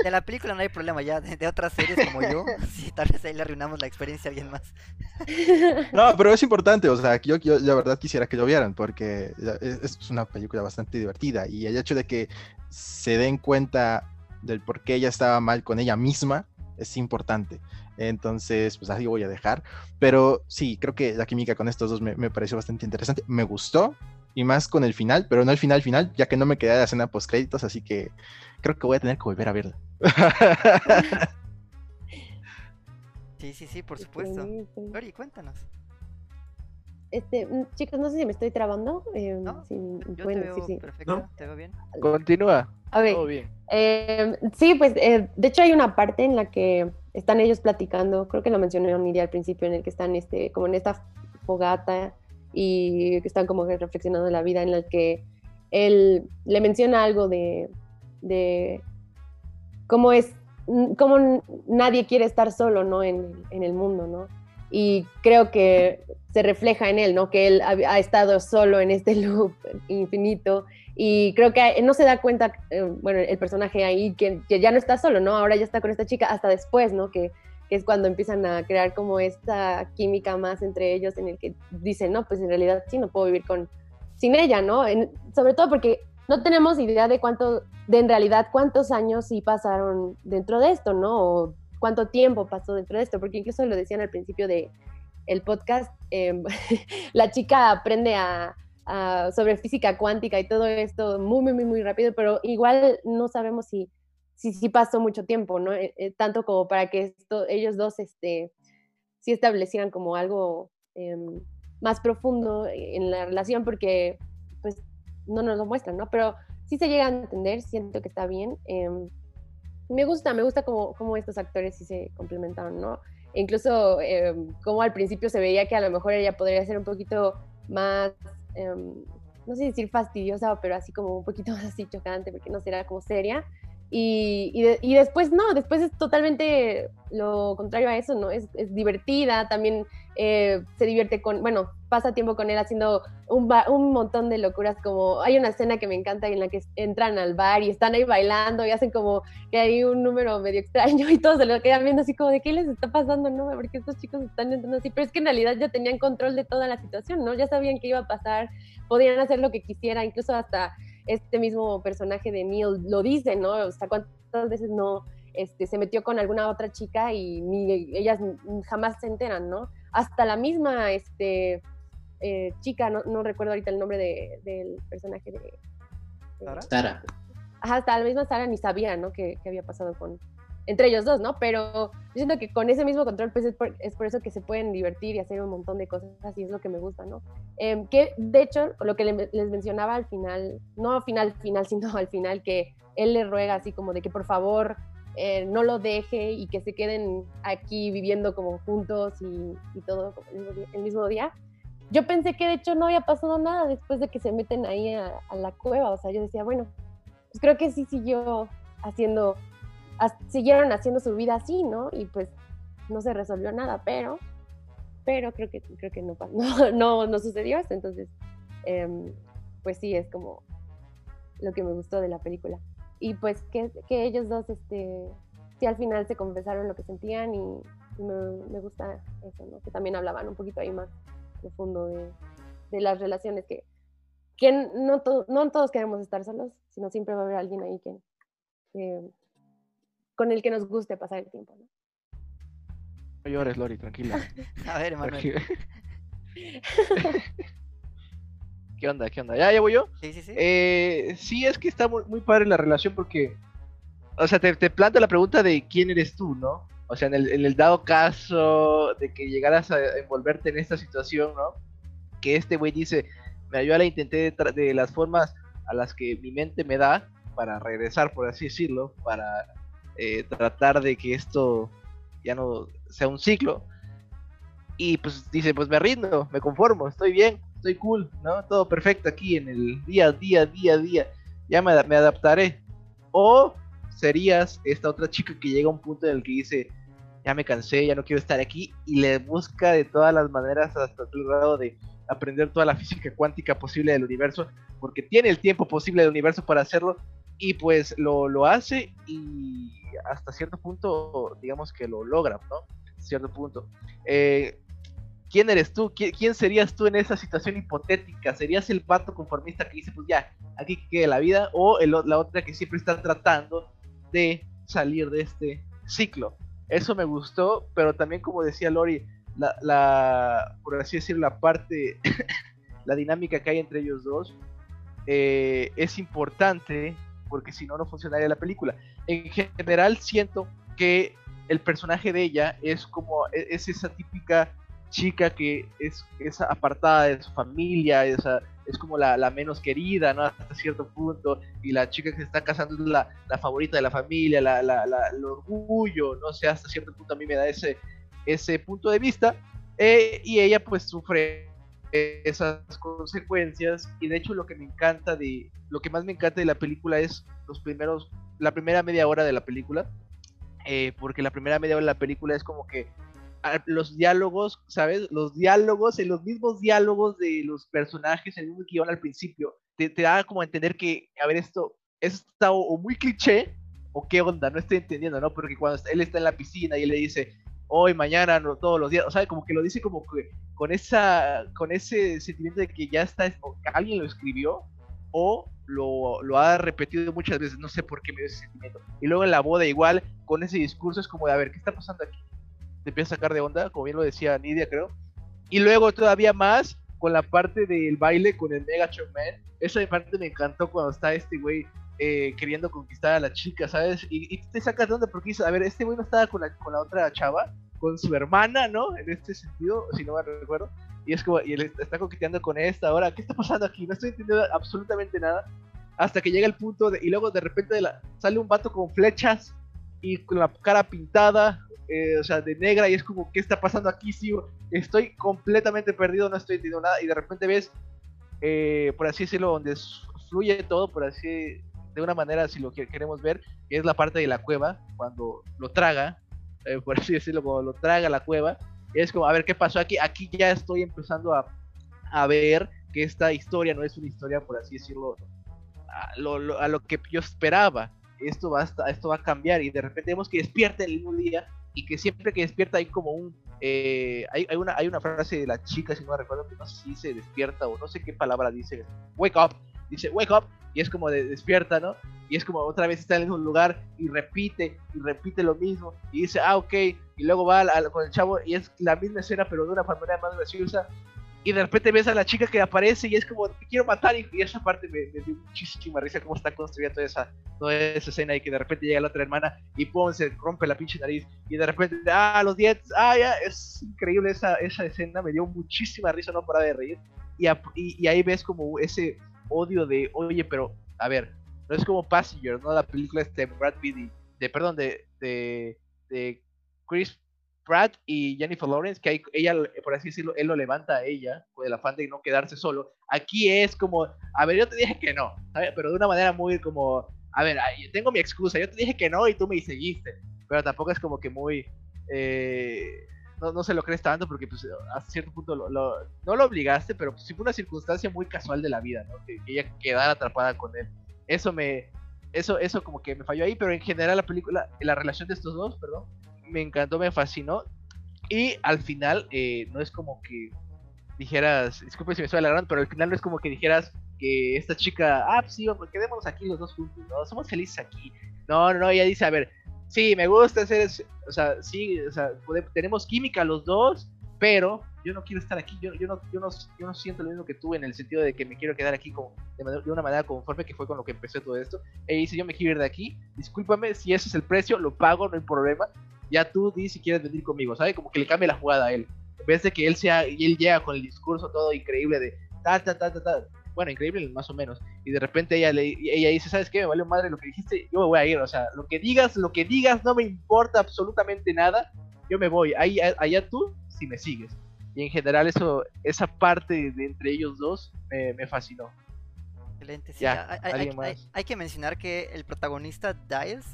S1: De la película no hay problema, ya de, otras series como yo, sí, tal vez ahí le arruinamos la experiencia a alguien más.
S5: No, pero es importante, o sea, yo, yo la verdad quisiera que lo vieran, porque es, una película bastante divertida y el hecho de que se den cuenta del por qué ella estaba mal con ella misma es importante. Entonces, pues así voy a dejar. Pero sí, creo que la química con estos dos me, me pareció bastante interesante. Me gustó, y más con el final, pero no el final final, ya que no me quedé de la escena post créditos, así que creo que voy a tener que volver a verla.
S1: sí, sí, sí, por supuesto. Lori, cuéntanos.
S7: Este, mm, chicos, no sé si me estoy trabando.
S1: Eh, ¿No? yo te veo perfecto, te veo bien.
S6: Continúa.
S7: A ver, bien. Eh, sí, pues eh, de hecho hay una parte en la que están ellos platicando, creo que lo mencioné día al principio, en el que están este, como en esta fogata y que están como reflexionando la vida en la que él le menciona algo de, de cómo es, cómo nadie quiere estar solo, ¿no? En, en, el mundo, ¿no? Y creo que se refleja en él, ¿no? Que él ha, estado solo en este loop infinito y creo que no se da cuenta, eh, bueno, el personaje ahí, que, que, ya no está solo, ¿no? Ahora ya está con esta chica hasta después, ¿no? Que que es cuando empiezan a crear como esta química más entre ellos en el que dicen, no, pues en realidad sí, no puedo vivir con, sin ella, ¿no? sobre todo porque no tenemos idea de cuánto, de en realidad cuántos años sí pasaron dentro de esto, ¿no? O cuánto tiempo pasó dentro de esto, porque incluso lo decían al principio de el podcast, em, la chica aprende a, sobre física cuántica y todo esto muy, muy, muy, rápido, pero igual no sabemos si sí pasó mucho tiempo, ¿no? Eh, eh, tanto como para que esto, ellos dos este, sí establecieran como algo em, más profundo en la relación, porque pues no nos lo muestran, ¿no? Pero sí se llega a entender, siento que está bien. Em, me gusta, me gusta como estos actores sí se complementaron, ¿no? E incluso em, como al principio se veía que a lo mejor ella podría ser un poquito más, no sé decir fastidiosa, pero así como un poquito más así chocante, porque no será como seria Y, y, de- y después no, después es totalmente lo contrario a eso, ¿no? Es, divertida, también eh, se divierte con, bueno, pasa tiempo con él haciendo un, un montón de locuras, como hay una escena que me encanta en la que entran al bar y están ahí bailando y hacen como que hay un número medio extraño y todos se lo quedan viendo así como de qué les está pasando, ¿no? Porque estos chicos están entrando así, pero es que en realidad ya tenían control de toda la situación, ¿no? Ya sabían qué iba a pasar, podían hacer lo que quisiera, incluso hasta este mismo personaje de Neil lo dice, ¿no? O sea, cuántas veces no este, se metió con alguna otra chica y ni ellas jamás se enteran, ¿no? Hasta la misma este, eh, chica, no, no recuerdo ahorita el nombre de- del personaje de... de-
S6: ¿Sara?
S4: Sara.
S7: Ajá, hasta la misma Sara ni sabía, ¿no? Que, que había pasado con entre ellos dos, ¿no? Pero yo siento que con ese mismo control, pues es por, es por eso que se pueden divertir y hacer un montón de cosas y es lo que me gusta, ¿no? Em, que de hecho, lo que le- les mencionaba al final, no al final, final, sino al final, que él le ruega así como de que por favor eh, no lo deje y que se queden aquí viviendo como juntos y, y todo el mismo, día. Yo pensé que de hecho no había pasado nada después de que se meten ahí a, a la cueva, o sea, yo decía, bueno, pues creo que sí siguió haciendo, siguieron haciendo su vida así, ¿no? Y pues no se resolvió nada, pero, pero creo que, creo que no, no, no, no sucedió esto, entonces, em, pues sí, es como lo que me gustó de la película. Y pues que, que ellos dos, este, sí al final se confesaron lo que sentían y me, me gusta eso, ¿no? Que también hablaban un poquito ahí más profundo de, de las relaciones que, que no, to- no todos queremos estar solos, sino siempre va a haber alguien ahí que, que- con el que nos guste pasar el tiempo. ¿no?
S6: No llores, Lori, tranquila.
S1: A ver, Manuel.
S6: ¿Qué onda? ¿Qué onda? ¿Ya, ya voy yo?
S1: Sí, sí, sí.
S6: Eh, sí, es que está muy, muy padre la relación porque, o sea, te, te planta la pregunta de quién eres tú, ¿no? O sea, en el, en el dado caso de que llegaras a envolverte en esta situación, ¿no? Que este güey dice, me yo la intenté de, de las formas a las que mi mente me da para regresar, por así decirlo, para eh, tratar de que esto ya no sea un ciclo. Y pues dice, pues me rindo, me conformo, estoy bien, estoy cool, ¿no? Todo perfecto aquí en el día a día, día a día. Ya me, me adaptaré. O serías esta otra chica que llega a un punto en el que dice, ya me cansé, ya no quiero estar aquí, y le busca de todas las maneras hasta el grado de aprender toda la física cuántica posible del universo, porque tiene el tiempo posible del universo para hacerlo, y pues lo, lo hace y hasta cierto punto, digamos que lo logra, ¿no? Cierto punto. Eh, ¿Quién eres tú? ¿Qui- ¿Quién serías tú en esa situación hipotética? ¿Serías el vato conformista que dice, pues ya, aquí que quede la vida? ¿O el la otra que siempre está tratando de salir de este ciclo? Eso me gustó, pero también como decía Lori, la, la por así decirlo, la parte, la dinámica que hay entre ellos dos eh, es importante porque si no, no funcionaría la película. En general siento que el personaje de ella es como, e- es esa típica chica que es, es apartada de su familia, esa, es como la, la menos querida, ¿no? Hasta cierto punto, y la chica que se está casando es la, la favorita de la familia, la, la- el orgullo, no sé, hasta cierto punto a mí me da ese, ese punto de vista, eh, y ella pues sufre esas consecuencias, y de hecho lo que me encanta de, lo que más me encanta de la película es los primeros, la primera media hora de la película, eh, porque la primera media hora de la película es como que a- los diálogos, ¿sabes? Los diálogos, en los mismos diálogos de los personajes, en el mismo guion al principio, te, te da como a entender que, a ver, esto, esto está o, o muy cliché, o qué onda, no estoy entendiendo, ¿no? Porque cuando él está en la piscina y él le dice, hoy, mañana, no, todos los días, o sea, como que lo dice como que con esa, con ese sentimiento de que ya está, o que alguien lo escribió, o lo, ha repetido muchas veces, no sé por qué me dio ese sentimiento. Y luego en la boda igual, con ese discurso es como de, a ver, ¿qué está pasando aquí? Te empieza a sacar de onda, como bien lo decía Nidia, creo. Y luego todavía más con la parte del baile con el Mega Man. Esa parte me encantó cuando está este güey eh, queriendo conquistar a la chica, ¿sabes? Y, y te sacas de onda porque dices, a ver, este güey no estaba con la, con la otra chava, con su hermana, ¿no? En este sentido, si no me recuerdo. Y es como, y él está coqueteando con esta ahora, ¿qué está pasando aquí? No estoy entendiendo absolutamente nada. Hasta que llega el punto y luego de repente sale un vato con flechas y con la cara pintada, eh, o sea, de negra, y es como, ¿qué está pasando aquí? Sí, estoy completamente perdido, no estoy entendiendo nada, y de repente ves, eh, por así decirlo, donde fluye todo, por así de una manera, si lo que queremos ver, es la parte de la cueva, cuando lo traga, eh, por así decirlo, cuando lo traga la cueva, es como, a ver, ¿qué pasó aquí? Aquí ya estoy empezando a, a ver que esta historia no es una historia, por así decirlo, a lo, a lo que yo esperaba. Esto va, a, esto va a cambiar y de repente vemos que despierta el mismo día y que siempre que despierta hay como un... Eh, hay, hay, una, hay una frase de la chica, si no me recuerdo, que no sé si se despierta o no sé qué palabra dice, wake up, dice wake up y es como de despierta, ¿no? Y es como otra vez está en mismo lugar y repite y repite lo mismo y dice, ah, ok, y luego va al, con el chavo y es la misma escena pero de una manera más graciosa y de repente ves a la chica que aparece y es como, te quiero matar, y, esa parte me, dio muchísima risa cómo está construida toda esa, toda esa escena y que de repente llega la otra hermana y pum, se rompe la pinche nariz y de repente, ah, los dientes, ah, ya, es increíble esa, esa escena, me dio muchísima risa, no para de reír, y, ahí ves como ese odio de, oye, pero, a ver, no es como Passenger, ¿no? La película este Brad Pitt de, perdón, de, de, de Chris Brad y Jennifer Lawrence, que ella, por así decirlo, él lo levanta a ella con el afán de no quedarse solo. Aquí es como, a ver, yo te dije que no, pero de una manera muy como, a ver, tengo mi excusa, yo te dije que no y tú me seguiste, pero tampoco es como que muy, eh, no, se lo crees tanto porque pues a cierto punto lo, no lo obligaste, pero pues, sí fue una circunstancia muy casual de la vida, ¿no? Que, ella quedara atrapada con él. Eso me, eso, eso como que me falló ahí, pero en general la película, la relación de estos dos, perdón, me encantó, me fascinó. Y al final, eh, no es como que dijeras, disculpe si me estoy alargando, pero al final no es como que dijeras que esta chica, ah, pues sí, quedémonos aquí los dos juntos, no, somos felices aquí. No, no, no, ella dice, a ver, sí, me gusta hacer, o sea, sí, o sea, tenemos química los dos, pero yo no quiero estar aquí, yo, yo, no, yo, no, yo no siento lo mismo que tú en el sentido de que me quiero quedar aquí como de, una manera conforme, que fue con lo que empecé todo esto. Ella dice, yo me quiero ir de aquí, discúlpame, si ese es el precio, lo pago, no hay problema, ya tú di si quieres venir conmigo, ¿sabes? Como que le cambia la jugada a él. En vez de que él sea, y él llega con el discurso todo increíble de ta, ta, ta, ta, ta. Bueno, increíble más o menos. Y de repente ella, le, ella dice, ¿sabes qué? Me vale madre lo que dijiste, yo me voy a ir. O sea, lo que digas, lo que digas no me importa absolutamente nada. Yo me voy. Ahí, allá tú, si me sigues. Y en general eso, esa parte de entre ellos dos me, fascinó.
S1: Excelente, sí. hay, hay, que mencionar que el protagonista, Diles,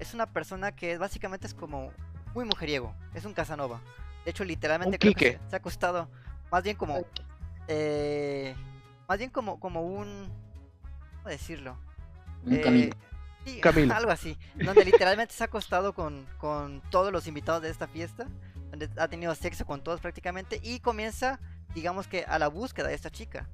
S1: es una persona que básicamente es como muy mujeriego, es un Casanova. De hecho, literalmente creo que se, ha costado más bien como eh, más bien como como un ¿cómo decirlo?
S4: Un eh,
S1: Camilo. algo así, donde literalmente se ha acostado con, con todos los invitados de esta fiesta, donde ha tenido sexo con todos prácticamente y comienza, digamos que a la búsqueda de esta chica.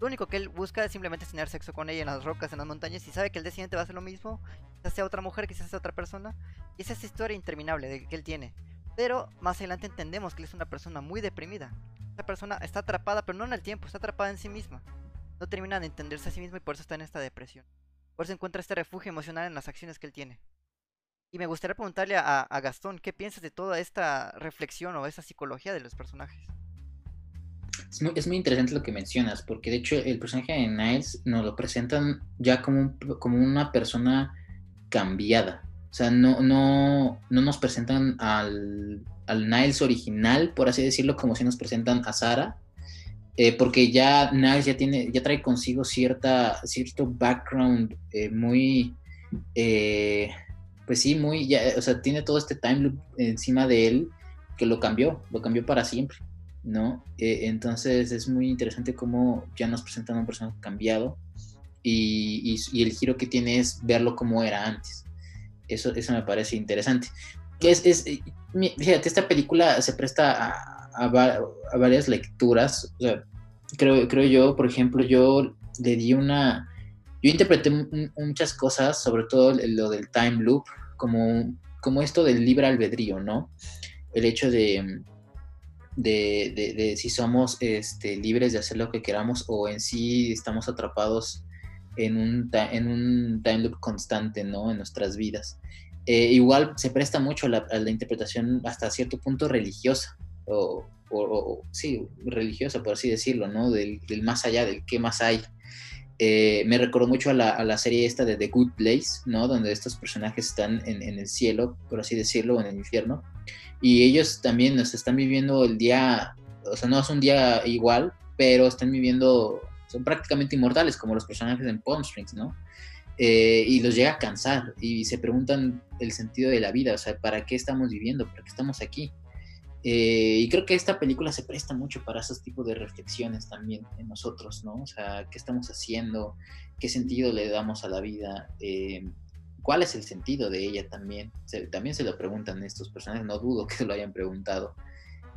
S1: Lo único que él busca es simplemente tener sexo con ella en las rocas, en las montañas, y sabe que el día siguiente va a hacer lo mismo, quizás sea otra mujer, quizás sea otra persona, y es esa historia interminable de que él tiene. Pero más adelante entendemos que él es una persona muy deprimida. Esta persona está atrapada, pero no en el tiempo, está atrapada en sí misma. No termina de entenderse a sí misma y por eso está en esta depresión. Por eso encuentra este refugio emocional en las acciones que él tiene. Y me gustaría preguntarle a, Gastón, ¿qué piensas de toda esta reflexión o esta psicología de los personajes?
S4: Es muy, interesante lo que mencionas, porque de hecho el personaje de Niles nos lo presentan ya como, como una persona cambiada. O sea, no, no, no nos presentan al, al Niles original, por así decirlo, como si nos presentan a Sara, eh, porque ya Niles ya tiene, ya trae consigo cierta, cierto background eh, muy, eh, pues sí, muy, ya, o sea, tiene todo este time loop encima de él que lo cambió, lo cambió para siempre. ¿no? Entonces es muy interesante cómo ya nos presentan a un personaje cambiado y, el giro que tiene es verlo como era antes. Eso, eso me parece interesante. Es, es, eh, fíjate, esta película se presta a, varias lecturas. creo, creo yo, por ejemplo, yo le di una... Yo interpreté muchas cosas, sobre todo lo del time loop, como, como esto del libre albedrío, ¿no? El hecho de de, si somos este, libres de hacer lo que queramos o en sí estamos atrapados en un, en un time loop constante, ¿no? En nuestras vidas. Eh, igual se presta mucho a la, interpretación hasta cierto punto religiosa, o, sí, religiosa, por así decirlo, ¿no? Del, más allá, del qué más hay. Eh, me recordó mucho a la, serie esta de The Good Place, ¿no? Donde estos personajes están en, en, el cielo, por así decirlo, o en el infierno, y ellos también nos están viviendo el día, o sea, no es un día igual, pero están viviendo, son prácticamente inmortales como los personajes en Palm Springs, ¿no? Eh, y los llega a cansar y se preguntan el sentido de la vida, o sea, ¿para qué estamos viviendo? ¿Para qué estamos aquí? Eh, y creo que esta película se presta mucho para esos tipos de reflexiones también en nosotros, ¿no? O sea, ¿qué estamos haciendo? ¿Qué sentido le damos a la vida? Eh, ¿Cuál es el sentido de ella también? también se lo preguntan estos personajes, no dudo que se lo hayan preguntado.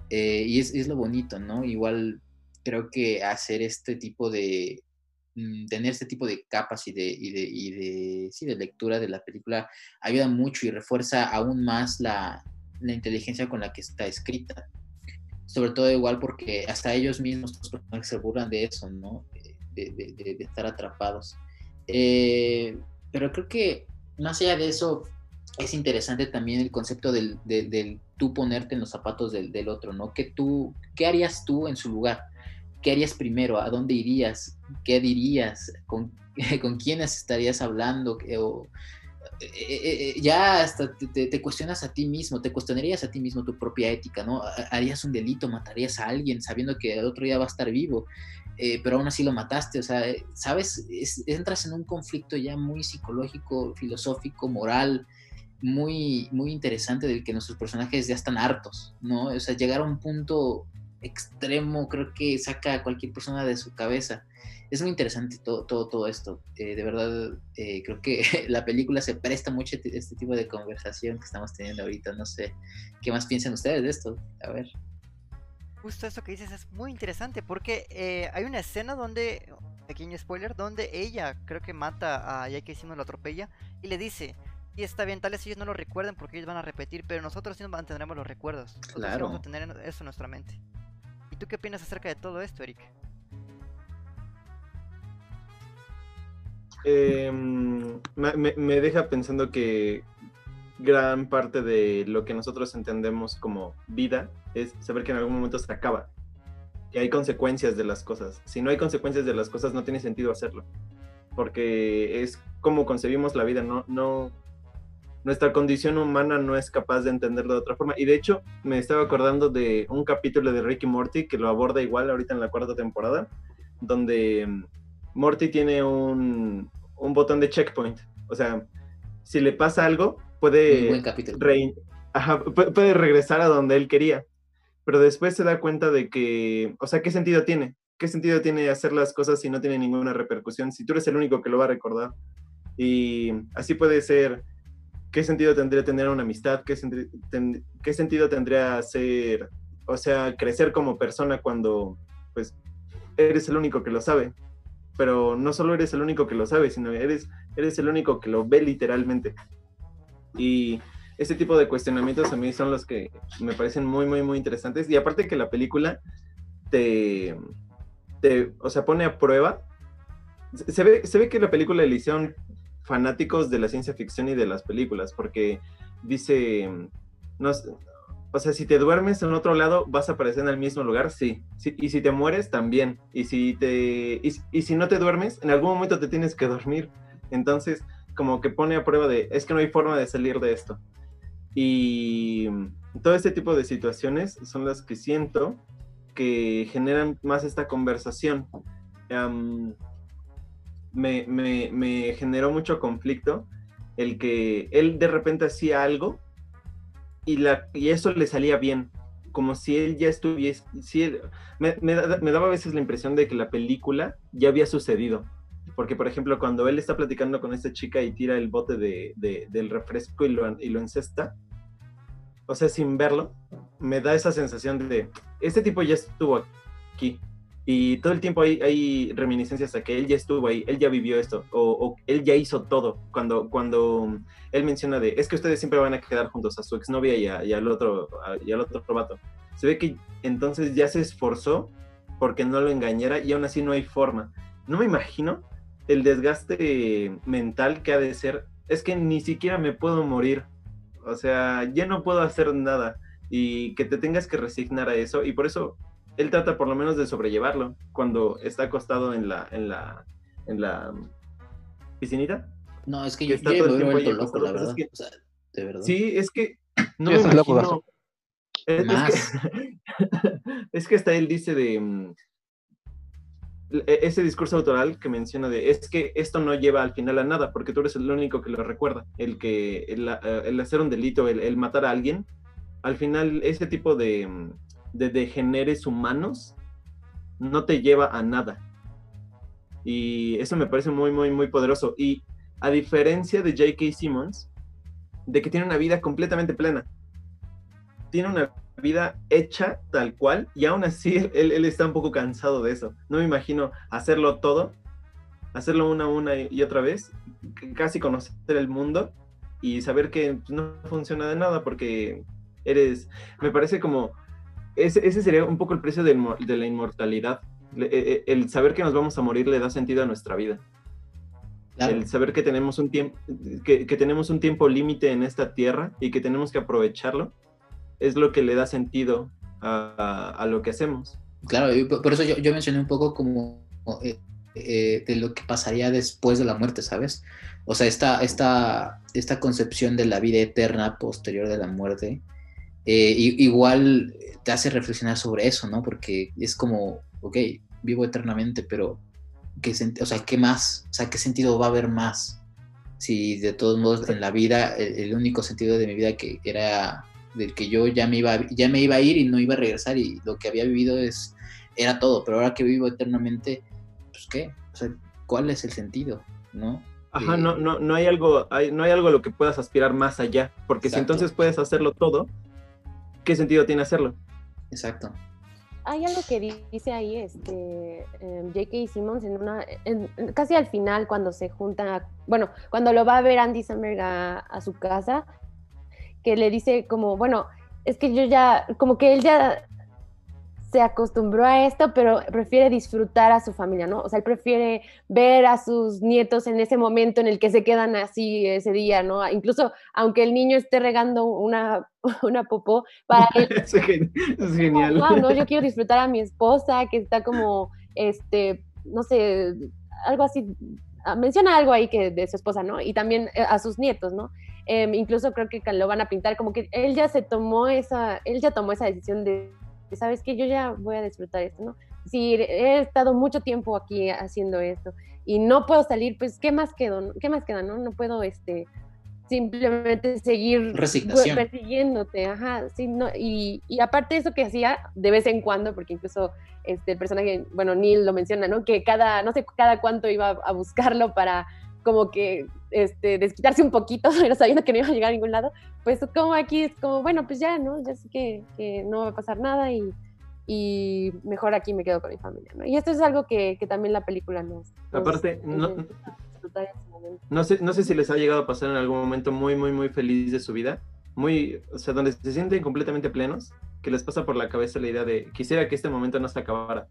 S4: Eh, y es, es, lo bonito, ¿no? Igual creo que hacer este tipo de, tener este tipo de capas y de, y de, y de, sí, de lectura de la película ayuda mucho y refuerza aún más la, la inteligencia con la que está escrita. Sobre todo igual porque hasta ellos mismos se burlan de eso, ¿no? De estar atrapados. Eh, pero creo que más allá de eso, es interesante también el concepto del, del, tú ponerte en los zapatos del, del, otro, ¿no? ¿Qué, tú, ¿Qué harías tú en su lugar? ¿Qué harías primero? ¿A dónde irías? ¿Qué dirías? ¿Con, con quiénes estarías hablando? O, eh, eh, ya hasta te, cuestionas a ti mismo, te cuestionarías a ti mismo tu propia ética, ¿no? Harías un delito, matarías a alguien sabiendo que el otro día va a estar vivo, eh, pero aún así lo mataste, o sea, ¿sabes? entras en un conflicto ya muy psicológico, filosófico, moral, muy, muy interesante del que nuestros personajes ya están hartos, ¿no? O sea, llegar a un punto extremo creo que saca a cualquier persona de su cabeza es muy interesante todo, todo, todo esto. Eh, de verdad, eh, creo que la película se presta mucho a este tipo de conversación que estamos teniendo ahorita. No sé, ¿qué más piensan ustedes de esto? A ver.
S1: Justo eso que dices es muy interesante porque eh, hay una escena donde, pequeño spoiler, donde ella creo que mata a ya que hicimos la atropella y le dice, y está bien, tal vez ellos no lo recuerden porque ellos van a repetir, pero nosotros sí nos mantendremos los recuerdos. claro. vamos a tener eso en nuestra mente. ¿Y tú qué opinas acerca de todo esto, Eric?
S2: me, me, deja pensando que gran parte de lo que nosotros entendemos como vida es saber que en algún momento se acaba, que hay consecuencias de las cosas. Si no hay consecuencias de las cosas, no tiene sentido hacerlo, porque es como concebimos la vida, no, no, nuestra condición humana no es capaz de entenderlo de otra forma. Y de hecho, me estaba acordando de un capítulo de Ricky Morty que lo aborda igual ahorita en la cuarta temporada, donde Morty tiene un, un botón de checkpoint. O sea, si le pasa algo, puede, puede regresar a donde él quería. Pero después se da cuenta de que, o sea, ¿qué sentido tiene? ¿Qué sentido tiene hacer las cosas si no tiene ninguna repercusión? Si tú eres el único que lo va a recordar. Y así puede ser, ¿qué sentido tendría tener una amistad? ¿Qué, ¿Qué sentido tendría ser, o sea, crecer como persona cuando, pues, eres el único que lo sabe? pero no solo eres el único que lo sabe, sino eres, eres el único que lo ve literalmente. Y ese tipo de cuestionamientos a mí son los que me parecen muy, muy, muy interesantes. Y aparte que la película te, te o sea, pone a prueba. Se ve, se ve que la película le hicieron fanáticos de la ciencia ficción y de las películas, porque dice, no, o sea, si te duermes en otro lado, vas a aparecer en el mismo lugar, sí. y si te mueres, también. Y si, te, y, si no te duermes, en algún momento te tienes que dormir. Entonces, como que pone a prueba de, es que no hay forma de salir de esto. Y todo este tipo de situaciones son las que siento que generan más esta conversación. Me, generó mucho conflicto el que él de repente hacía algo y, la, y eso le salía bien, como si él ya estuviese, si me, me, daba a veces la impresión de que la película ya había sucedido. Porque, por ejemplo, cuando él está platicando con esta chica y tira el bote de, del refresco y lo, y lo encesta, o sea, sin verlo, me da esa sensación de, este tipo ya estuvo aquí, y todo el tiempo hay, reminiscencias a que él ya estuvo ahí, él ya vivió esto, o, él ya hizo todo. Cuando, cuando él menciona de, es que ustedes siempre van a quedar juntos a su exnovia y, y al otro y al otro vato. Se ve que entonces ya se esforzó porque no lo engañara y aún así no hay forma. No me imagino el desgaste mental que ha de ser. Es que ni siquiera me puedo morir. O sea, ya no puedo hacer nada. Y que te tengas que resignar a eso. Y por eso él trata por lo menos de sobrellevarlo cuando está acostado en la, en la, en la piscinita.
S4: No, es que, yo, está todo el tiempo loco, la verdad.
S2: Sí, es que no me imagino. Es, es, que, es, que, hasta él dice de mm, e- ese discurso autoral que menciona de es que esto no lleva al final a nada, porque tú eres el único que lo recuerda, el que el, eh, el hacer un delito, el, el matar a alguien, al final ese tipo de, mm, de degeneres humanos no te lleva a nada. Y eso me parece muy, muy, muy poderoso. Y a diferencia de J.K. Simmons, de que tiene una vida completamente plena. Tiene una vida hecha tal cual y aún así él, él está un poco cansado de eso. No me imagino hacerlo todo, hacerlo una, una y otra vez, casi conocer el mundo y saber que pues, no funciona de nada porque eres, me parece como, ese, ese sería un poco el precio de, la inmortalidad. Le- e- e- El saber que nos vamos a morir le da sentido a nuestra vida.
S4: Claro.
S2: El saber que tenemos un tiempo, que, que tenemos un tiempo límite en esta tierra y que tenemos que aprovecharlo, es lo que le da sentido a, a- a lo que hacemos.
S4: Claro, y por por eso yo, yo mencioné un poco como eh, eh, de lo que pasaría después de la muerte, ¿sabes? O sea, esta, esta, esta concepción de la vida eterna posterior de la muerte, eh, igual te hace reflexionar sobre eso, ¿no? Porque es como, ok, vivo eternamente, pero ¿qué, o sea, ¿qué más? O sea, ¿qué sentido va a haber más? Si de todos modos en la vida, el, el único sentido de mi vida que era del que yo ya me iba a- ya me iba a ir y no iba a regresar y lo que había vivido es era todo, pero ahora que vivo eternamente, pues qué, o sea, ¿cuál es el sentido? ¿No?
S2: Ajá,
S4: Sí.
S2: no, no, no hay algo, hay- no hay algo a lo que puedas aspirar más allá, porque si entonces puedes hacerlo todo, ¿qué sentido tiene hacerlo?
S4: Exacto.
S7: Hay algo que dice ahí este em, J.K. Simmons en una en- en- casi al final cuando se junta, bueno, cuando lo va a ver Andy Samberg a, a su casa, que le dice como, bueno, es que yo ya, como que él ya se acostumbró a esto, pero prefiere disfrutar a su familia, ¿no? O sea, él prefiere ver a sus nietos en ese momento en el que se quedan así ese día, ¿no? Incluso aunque el niño esté regando una, una popó, para él
S2: es, gen- es genial.
S7: wow, no, yo quiero disfrutar a mi esposa, que está como, este, no sé, algo así, ah, menciona algo ahí que de su esposa, ¿no? Y también eh, a sus nietos, ¿no? Em, incluso creo que lo van a pintar como que él ya se tomó esa, él ya tomó esa decisión de, de, sabes que yo ya voy a disfrutar esto, ¿no? Si he estado mucho tiempo aquí haciendo esto y no puedo salir, pues ¿qué más quedo? ¿Qué más queda, no? No puedo, este, simplemente seguir
S4: Resignación.
S7: persiguiéndote, ajá, sí, no, y, y aparte eso que hacía de vez en cuando, porque incluso este el personaje, bueno, Neil lo menciona, ¿no? Que cada, no sé, cada cuánto iba a buscarlo para como que este, desquitarse un poquito, pero sabiendo que no iba a llegar a ningún lado, pues como aquí es como, bueno, pues ya, ¿no? Ya sé que, que no va a pasar nada y, y, mejor aquí me quedo con mi familia, ¿no? Y esto es algo que, que también la película nos... nos
S2: Aparte, no,
S7: ese momento.
S2: no, sé, no sé si les ha llegado a pasar en algún momento muy, muy, muy feliz de su vida, muy, o sea, donde se sienten completamente plenos, que les pasa por la cabeza la idea de, quisiera que este momento no se acabara,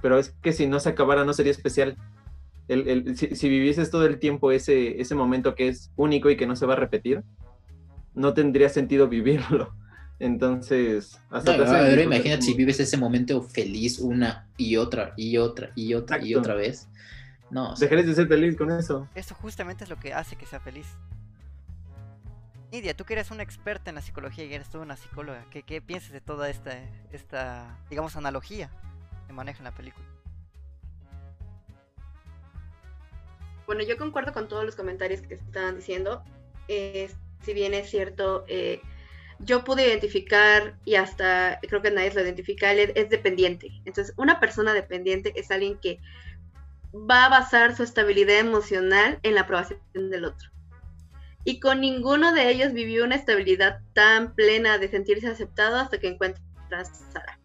S2: pero es que si no se acabara no sería especial. El, el, si, si, vivieses todo el tiempo ese, ese momento que es único y que no se va a repetir, no tendría sentido vivirlo. Entonces,
S4: hasta no, no, pero imagínate si vives ese momento feliz una y otra y otra y otra Exacto. y otra vez. No,
S2: o sea, dejarías de ser feliz con eso.
S1: Eso justamente es lo que hace que sea feliz. Nidia, tú que eres una experta en la psicología y eres toda una psicóloga, ¿qué, qué piensas de toda esta, esta, digamos, analogía que maneja en la película?
S3: Bueno, yo concuerdo con todos los comentarios que están diciendo. Eh, si bien es cierto, eh, yo pude identificar, y hasta creo que nadie lo identifica, él es dependiente. Entonces, una persona dependiente es alguien que va a basar su estabilidad emocional en la aprobación del otro. Y con ninguno de ellos vivió una estabilidad tan plena de sentirse aceptado hasta que encuentra a Sara.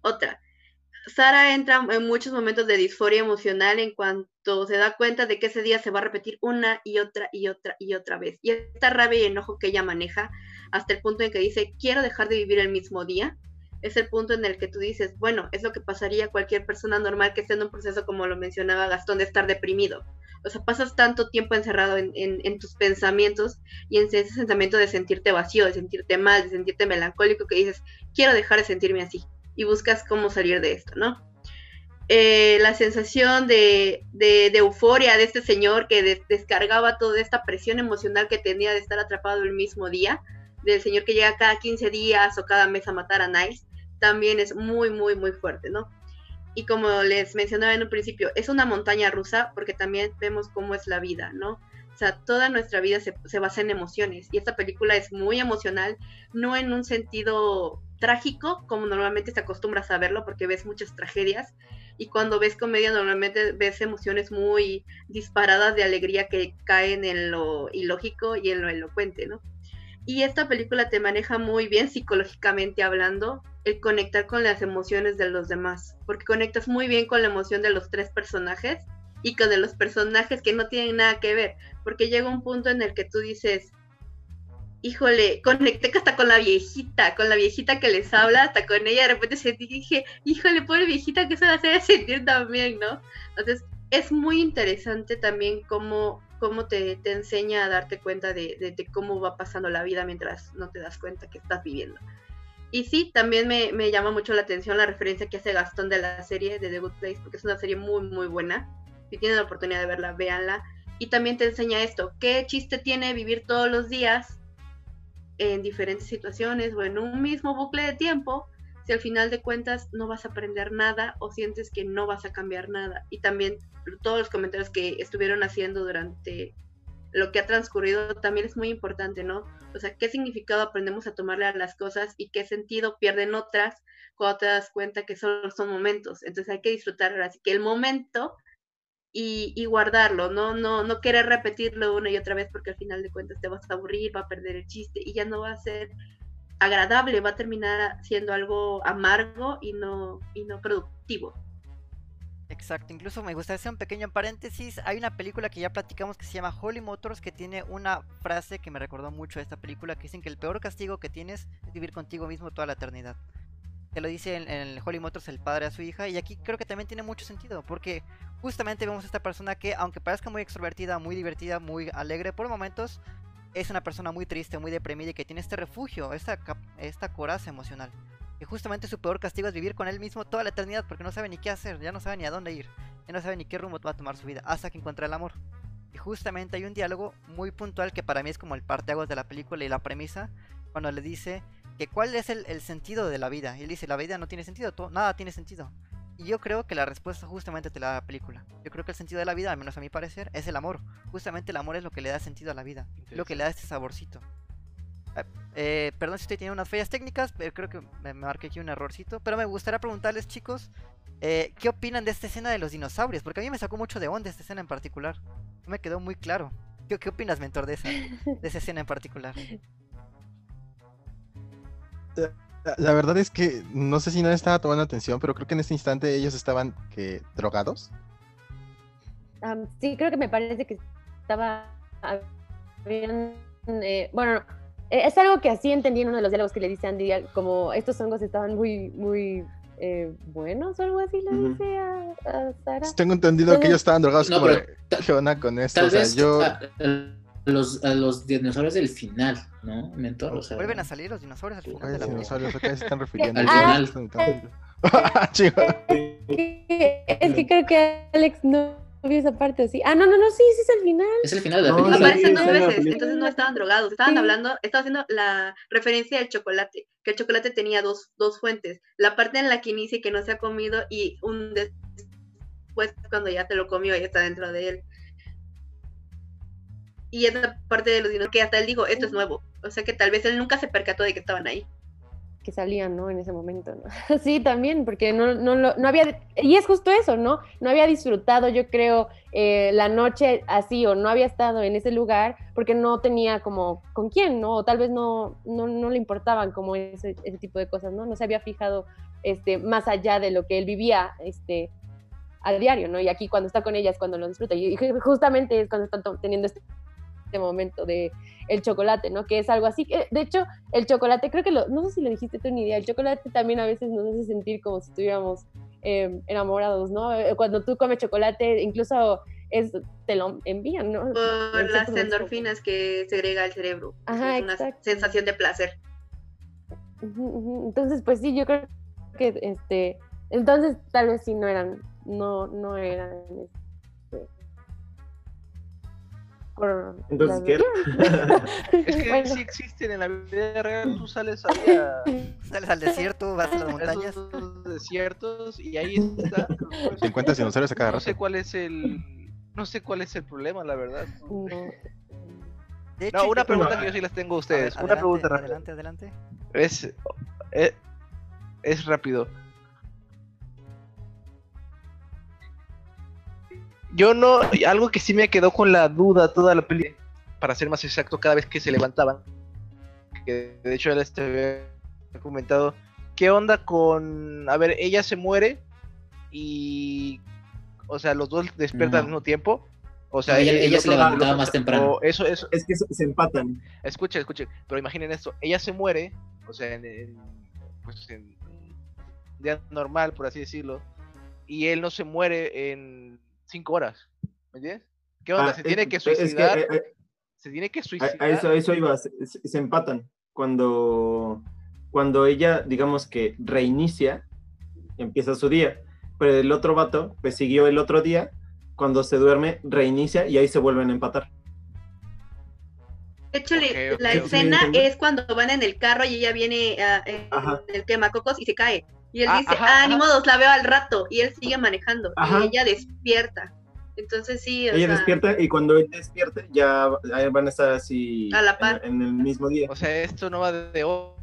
S3: Otra, Sara entra en muchos momentos de disforia emocional en cuanto se da cuenta de que ese día se va a repetir una y otra y otra y otra vez. Y esta rabia y enojo que ella maneja hasta el punto en que dice, quiero dejar de vivir el mismo día, es el punto en el que tú dices, bueno, es lo que pasaría cualquier persona normal que esté en un proceso, como lo mencionaba Gastón, de estar deprimido. O sea, pasas tanto tiempo encerrado en, en, en tus pensamientos y en ese sentimiento de sentirte vacío, de sentirte mal, de sentirte melancólico, que dices, quiero dejar de sentirme así y buscas cómo salir de esto, ¿no? Eh, la sensación de, de, de, euforia de este señor que des descargaba toda esta presión emocional que tenía de estar atrapado el mismo día, del señor que llega cada 15 días o cada mes a matar a Niles, también es muy, muy, muy fuerte, ¿no? y como les mencionaba en un principio, es una montaña rusa porque también vemos cómo es la vida, ¿no? Sea, toda nuestra vida se, se basa en emociones y esta película es muy emocional, no en un sentido trágico como normalmente te acostumbras a verlo porque ves muchas tragedias y cuando ves comedia normalmente ves emociones muy disparadas de alegría que caen en lo ilógico y en lo elocuente, ¿no? Y esta película te maneja muy bien psicológicamente hablando el conectar con las emociones de los demás, porque conectas muy bien con la emoción de los tres personajes y con de los personajes que no tienen nada que ver, porque llega un punto en el que tú dices, híjole, conecté hasta con la viejita, con la viejita que les habla, hasta con ella de repente se dije, híjole, pobre viejita, que se va a hacer sentir también, ¿no? Entonces, es muy interesante también cómo, cómo te, te enseña a darte cuenta de, cómo va pasando la vida mientras no te das cuenta que estás viviendo. Y sí, también me, me, llama mucho la atención la referencia que hace Gastón de la serie de The Good Place, porque es una serie muy, muy buena. Si tienen la oportunidad de verla, véanla. Y también te enseña esto, qué chiste tiene vivir todos los días en diferentes situaciones o en un mismo bucle de tiempo, si al final de cuentas no vas a aprender nada o sientes que no vas a cambiar nada. Y también todos los comentarios que estuvieron haciendo durante lo que ha transcurrido también es muy importante, ¿no? O sea, qué significado aprendemos a tomarle a las cosas y qué sentido pierden otras cuando te das cuenta que solo son momentos. Entonces hay que disfrutar así que el momento y, y, guardarlo, ¿no? No, no querer repetirlo una y otra vez porque al final de cuentas te vas a aburrir, va a perder el chiste y ya no va a ser agradable, va a terminar siendo algo amargo y no, y no productivo.
S1: Exacto, incluso me gustaría hacer un pequeño paréntesis. Hay una película que ya platicamos que se llama Holy Motors que tiene una frase que me recordó mucho a esta película que dicen que el peor castigo que tienes es vivir contigo mismo toda la eternidad. Que lo dice en, en el Holy Motors el padre a su hija y aquí creo que también tiene mucho sentido porque justamente vemos a esta persona que aunque parezca muy extrovertida, muy divertida, muy alegre por momentos, es una persona muy triste, muy deprimida y que tiene este refugio, esta, esta coraza emocional. Y justamente su peor castigo es vivir con él mismo toda la eternidad porque no sabe ni qué hacer, ya no sabe ni a dónde ir, ya no sabe ni qué rumbo va a tomar su vida hasta que encuentra el amor. Y justamente hay un diálogo muy puntual que para mí es como el parteaguas de la película y la premisa, cuando le dice que cuál es el, el sentido de la vida. Y él dice, la vida no tiene sentido, todo, nada tiene sentido. Y yo creo que la respuesta justamente te la da la película. Yo creo que el sentido de la vida, al menos a mi parecer, es el amor. Justamente el amor es lo que le da sentido a la vida, lo que le da este saborcito. Eh, perdón si estoy teniendo unas fallas técnicas, pero creo que me marqué aquí un errorcito. Pero me gustaría preguntarles, chicos, eh, ¿qué opinan de esta escena de los dinosaurios? Porque a mí me sacó mucho de onda esta escena en particular. No me quedó muy claro. ¿Qué, qué opinas, mentor, de esa, de esa escena en particular?
S5: La verdad es que no sé si no estaba tomando atención, pero creo que en este instante ellos estaban que drogados.
S7: Um, sí, creo que me parece que estaba bien, eh, bueno, es algo que así entendí en uno de los diálogos que le dice Andy, como estos hongos estaban muy, muy eh, buenos o algo así, le dice a, a Sara.
S5: Tengo entendido Entonces, que ellos estaban drogados no, como ¿qué onda con esto?
S4: Tal
S5: o sea,
S4: vez
S5: yo...
S4: a, a los, a los dinosaurios del final, ¿no? Mentor, o sea,
S1: Vuelven a salir los dinosaurios al final
S5: Ay,
S1: de la
S5: dinosaurios, ¿a qué se están refiriendo?
S4: Al
S7: Ah,
S4: final.
S5: Chico.
S7: Es que creo que Alex no vio esa parte así. Ah, no, no, no, sí, sí es el final.
S4: Es el final de la
S2: No,
S4: película.
S3: Aparecen dos veces, entonces no estaban drogados, estaban
S7: Sí.
S3: hablando, estaba haciendo la referencia del chocolate, que el chocolate tenía dos, dos fuentes, la parte en la que inicia y que no se ha comido y un después cuando ya te lo comió y está dentro de él. Y esa parte de los dinosaurios que hasta él dijo, esto es nuevo, o sea que tal vez él nunca se percató de que estaban ahí.
S7: que salían, ¿no? En ese momento, ¿no? Sí, también, porque no, no, lo- no había, y es justo eso, ¿no? No había disfrutado, yo creo, eh, la noche así, o no había estado en ese lugar, porque no tenía como con quién, ¿no? O tal vez no, no, no le importaban como ese, ese tipo de cosas, ¿no? No se había fijado este, más allá de lo que él vivía, este, a diario, ¿no? Y aquí cuando está con ella es cuando lo disfruta, y ju- justamente es cuando están teniendo este, este momento de el chocolate, ¿no? Que es algo así, que de hecho el chocolate, creo que lo, no sé si lo dijiste tú ni idea, el chocolate también a veces nos hace sentir como si estuviéramos eh, enamorados, ¿no? Eh, Cuando tú comes chocolate, incluso es, te lo envían, ¿no?
S3: Por
S7: En
S3: las endorfinas que segrega el cerebro.
S7: Ajá,
S3: es una
S7: exacto.
S3: sensación de placer.
S7: Entonces, pues sí, yo creo que este, entonces tal vez sí no eran, no, no eran, por
S2: Entonces, ¿qué?
S6: Es que
S7: Bueno.
S6: sí existen en la vida real, tú sales ahí a
S1: Sales al desierto, vas a las montañas.
S6: desiertos y ahí está.
S5: Te encuentras dinosaurios a cada
S6: No
S5: rato.
S6: sé cuál es el no sé cuál es el problema, la verdad.
S7: No.
S1: De hecho,
S6: No, una pregunta
S2: Bueno,
S6: que yo sí las tengo a ustedes. Una pregunta rápida.
S1: Adelante, adelante.
S6: Es, es, es rápido. Yo no, algo que sí me quedó con la duda toda la peli, para ser más exacto, cada vez que se levantaban, que de hecho ya les había comentado, ¿qué onda con, a ver, ella se muere y, o sea, los dos despiertan
S4: No.
S6: al mismo tiempo? O sea,
S4: ella,
S6: el
S4: ella se levantaba más temprano.
S6: eso, eso,
S2: Es que se, empatan.
S6: Escuchen, escuchen, pero imaginen esto, ella se muere, o sea, en, en- pues en un día normal, por así decirlo, y él no se muere en cinco horas, ¿me entiendes? ¿Qué onda?
S2: Ah,
S6: se
S2: es-
S6: tiene que
S2: es que,
S6: suicidar,
S2: eh,
S6: se tiene que
S2: A,
S6: suicidar.
S2: a eso, a eso iba, se, empatan. Cuando, cuando ella, digamos que reinicia, empieza su día, pero el otro vato, pues siguió el otro día, cuando se duerme, reinicia y ahí se vuelven a empatar.
S3: De hecho, la escena es cuando van en el carro y ella viene ah, en
S2: Ajá.
S3: el quemacocos y se cae. Y él
S6: Ah,
S3: dice,
S6: ajá,
S3: ah, ni modos, la veo al rato. Y él sigue manejando.
S2: Ajá.
S3: Y ella despierta. Entonces sí, o
S2: Ella
S3: sea,
S2: despierta y cuando él despierte ya ahí van a estar así
S3: A la par.
S2: En, en el mismo día.
S6: O sea, esto no va de ho-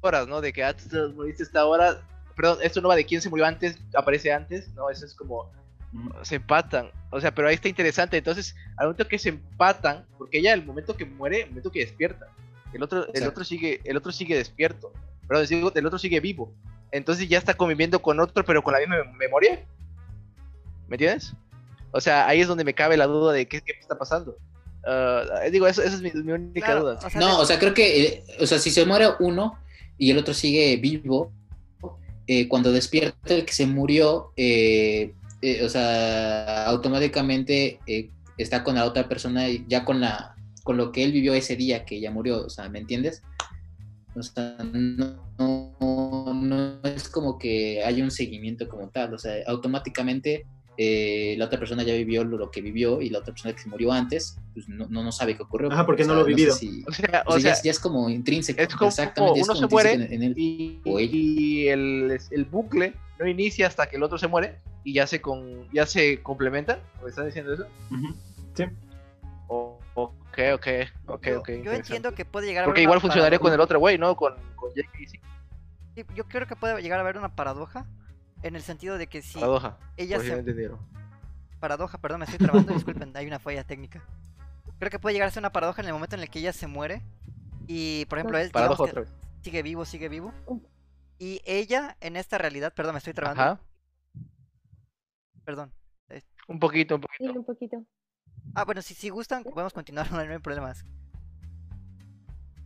S6: horas, ¿no? De que ah, tú te moriste esta hora, perdón, esto no va de quién se murió antes, aparece antes, no, eso es como se empatan. O sea, pero ahí está interesante. Entonces, al momento que se empatan, porque ella el momento que muere, el momento que despierta. El otro, el
S4: Exacto.
S6: otro sigue, el otro sigue despierto. Digo, el otro sigue vivo. Entonces ya está conviviendo con otro, pero con la misma memoria. ¿Me entiendes? O sea, ahí es donde me cabe la duda de qué, qué está pasando. Ah, digo, eso, esa es mi, mi única
S1: Claro,
S6: duda.
S1: o sea,
S4: No, o sea, creo que, eh, o sea, si se muere uno y el otro sigue vivo, eh, cuando despierta el que se murió, eh, eh, o sea, automáticamente eh, está con la otra persona y ya con la con lo que él vivió ese día que ya murió, o sea, ¿me entiendes? O sea, no, no, no es como que haya un seguimiento como tal, o sea, automáticamente eh, la otra persona ya vivió lo, lo que vivió y la otra persona que se murió antes, pues no, no, no sabe qué ocurrió.
S2: Ajá, porque
S4: O
S2: no lo ha
S4: sé
S2: vivido.
S4: si-
S6: O sea,
S4: o
S6: o
S4: sea, ya es- ya, es como intrínseco.
S6: es como
S4: exactamente, es
S6: uno
S4: como
S6: se muere
S4: en, en
S6: y, y el, el bucle no inicia hasta que el otro se muere y ya se con, ya se complementa. ¿Me estás diciendo eso?
S2: Sí.
S6: O- ok, ok, ok,
S1: yo,
S6: ok.
S1: yo entiendo que puede llegar a
S6: Porque igual funcionaría con el otro güey, ¿no? Con, con Jake Easy.
S1: Sí, Yo creo que puede llegar a haber una paradoja en el sentido de que si
S6: Paradoja.
S1: ella
S6: no
S1: se
S6: entendieron.
S1: paradoja, perdón, me estoy trabando, disculpen, hay una falla técnica. Creo que puede llegar a ser una paradoja en el momento en el que ella se muere y, por ejemplo, él digamos
S6: Paradoja
S1: que
S6: otra vez.
S1: sigue vivo, sigue vivo. Y ella en esta realidad, perdón, me estoy trabando.
S6: Ajá.
S1: Perdón.
S6: Un poquito, un
S7: Sí,
S6: poquito.
S7: un poquito.
S1: Ah, bueno, si, si gustan, podemos continuar, no hay, problemas.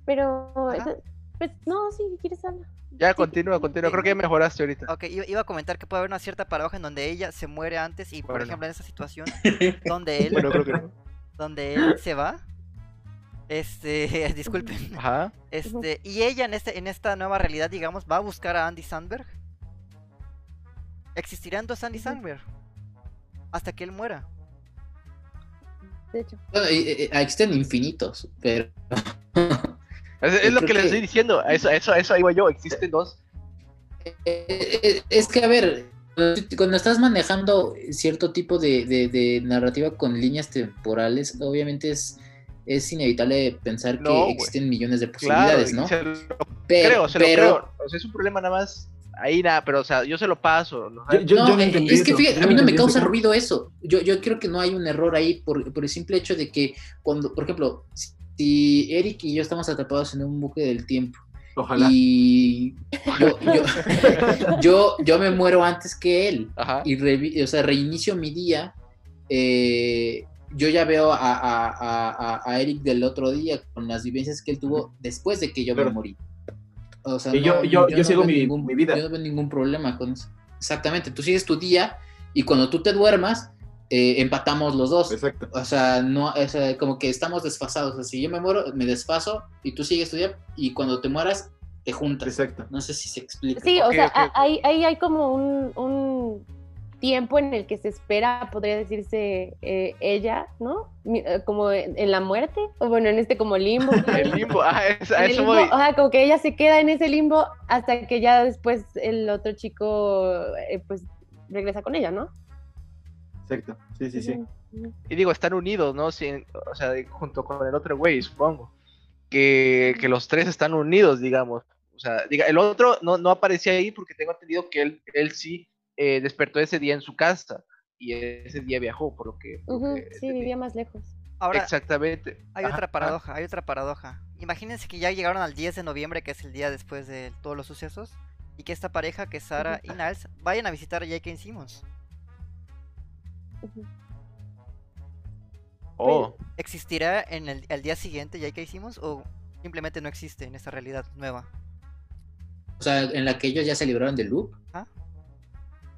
S7: Pero, eso- pues, no, sí, si quieres hablar.
S6: Ya, continúa, continúa. Creo que mejoraste ahorita.
S1: Ok, iba, a comentar que puede haber una cierta paradoja en donde ella se muere antes y, por
S6: Bueno.
S1: ejemplo, en esa situación donde él,
S6: Bueno, creo que no.
S1: donde él se va, este, disculpen,
S6: Ajá.
S1: este, y ella en este, en esta nueva realidad, digamos, va a buscar a Andy Sandberg. Existirán dos Andy. Sandberg hasta que él muera.
S7: De hecho.
S4: Bueno, eh, eh, existen infinitos, pero
S6: Es, es
S4: Yo
S6: lo
S4: creo
S6: que les
S4: que-
S6: estoy diciendo. A eso, a eso, a eso ahí voy yo. Existen dos.
S4: Eh, eh, es que, a ver, cuando estás manejando cierto tipo de, de- de narrativa con líneas temporales, obviamente es, es inevitable pensar
S6: No,
S4: que
S6: güey.
S4: existen millones de
S6: Claro,
S4: posibilidades, ¿no?
S6: se lo
S4: Pero,
S6: creo, se lo
S4: pero-
S6: creo. O sea, es un problema nada más. Ahí nada, pero o sea, yo se lo paso. ¿no?
S2: Yo- yo-
S4: no,
S2: no
S4: eh,
S2: entendí
S4: es que fíjate,
S2: yo
S4: a mí no me causa ruido eso. Yo, yo creo que no hay un error ahí por, por el simple hecho de que cuando, por ejemplo, si Eric y yo estamos atrapados en un bucle del tiempo
S2: Ojalá.
S4: y yo, yo, yo, yo me muero antes que él
S6: Ajá.
S4: y revi- o sea, reinicio mi día, eh, yo ya veo a, a- a- a- a Eric del otro día con las vivencias que él tuvo después de que yo me
S2: Claro.
S4: morí. O sea,
S2: Y yo- yo- yo sigo mi-
S4: ningún-
S2: mi vida.
S4: Yo no veo ningún problema con eso. Exactamente, tú sigues tu día y cuando tú te duermas, eh, empatamos los dos.
S2: Exacto.
S4: O sea, no, o sea, como que estamos desfasados. O sea, si yo me muero, me desfaso y tú sigues tu día y cuando te mueras, te juntas.
S2: Exacto.
S4: No sé si se explica.
S7: Sí, o sea,
S6: ok,
S7: a-
S6: ok.
S7: ahí, hay como un, un, tiempo en el que se espera, podría decirse, eh, ella, ¿no? Eh, Como en, en la muerte, o bueno, en este como limbo.
S6: El limbo, ah, es- a
S7: En el
S6: eso
S7: limbo,
S6: voy.
S7: ajá, como que ella se queda en ese limbo hasta que ya después el otro chico, eh, pues, regresa con ella, ¿no?
S2: Exacto. Sí, sí, sí.
S6: Y digo, están unidos, ¿no? O sea, junto con el otro güey, supongo. Que, que los tres están unidos, digamos. O sea, diga, el otro no, no aparecía ahí porque tengo entendido que él, él sí eh, despertó ese día en su casa. Y ese día viajó, por lo que. por
S7: Sí, vivía más lejos.
S1: Ahora,
S6: Exactamente.
S1: hay
S6: Ajá,
S1: otra
S6: ajá.
S1: paradoja, hay otra paradoja. Imagínense que ya llegaron al 10 de noviembre, que es el día después de todos los sucesos, y que esta pareja, que es Sara y Niles, vayan a visitar a J.K. Simmons.
S6: Oh,
S1: ¿Existirá en el, el día siguiente J.K. Simmons o simplemente no existe en esta realidad nueva?
S4: O sea, en la que ellos ya se libraron del loop.
S1: Ah.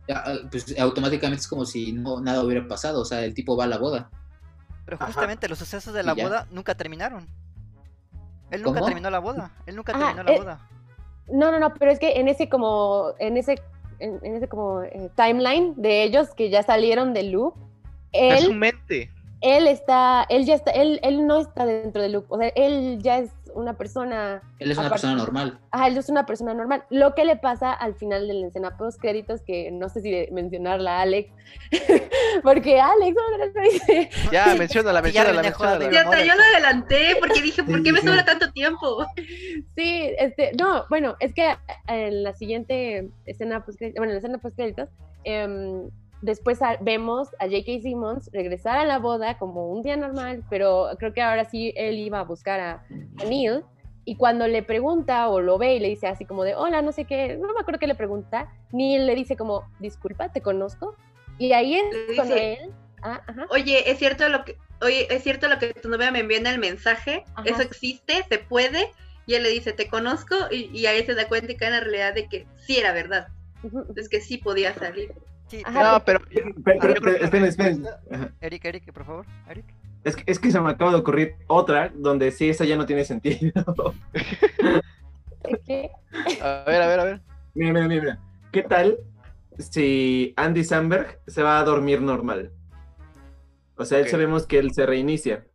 S4: ya, ah, pues automáticamente es como si no, nada hubiera pasado. O sea, el tipo va a la boda.
S1: Pero
S2: Ajá.
S1: justamente los sucesos de la
S4: ya.
S1: boda nunca terminaron. Él nunca
S4: ¿Cómo?
S1: terminó la boda. Él nunca
S7: Ajá,
S1: terminó la
S7: eh,
S1: boda.
S7: No, no, no, pero es que en ese como, en ese, en, en ese como eh, timeline de ellos que ya salieron del loop,
S6: es su
S7: él,
S6: mente.
S7: él está, él ya está, él, él no está dentro del loop, o sea, él ya es una persona,
S4: Él es una
S7: Aparte-
S4: persona normal.
S7: ajá, él es una persona normal. Lo que le pasa al final de la escena post créditos, que no sé si de mencionarla a Alex, porque Alex, dice,
S6: Ya, menciónala, menciónala, menciónala.
S3: Ya yo lo adelanté porque dije, ¿por qué me sobra tanto tiempo?
S7: Sí, este, no, bueno, es que en la siguiente escena post bueno, en la escena post créditos, em, después a- vemos a J.K. Simmons regresar a la boda como un día normal, pero creo que ahora sí él iba a buscar a, a Neil y cuando le pregunta o lo ve y le dice así como de hola, no sé qué, no me acuerdo qué le pregunta, Neil le dice como disculpa, te conozco y ahí es cuando
S3: dice-
S7: él, ah, ajá,
S3: Oye, es cierto lo que, oye, es cierto lo que tu novia me envió en el mensaje.
S7: Ajá.
S3: Eso existe, se puede. Y él le dice, te conozco, y, y ahí se da cuenta y cae en la realidad de que sí era verdad.
S7: ujú,
S3: Es que sí podía salir.
S1: Sí,
S7: Ajá.
S1: pero-
S6: No, pero.
S2: Pero, pero,
S6: yo creo que la
S2: esperen, esperen.
S6: respuesta-
S2: Ajá.
S1: Eric, Eric, por favor. Eric.
S2: Es que, es que se me acaba de ocurrir otra donde sí, esa ya no tiene sentido.
S7: ¿qué?
S6: A ver, a ver, a ver.
S2: mira, mira, mira, mira. ¿Qué tal si Andy Samberg se va a dormir normal? O sea, él sabemos que él se reinicia.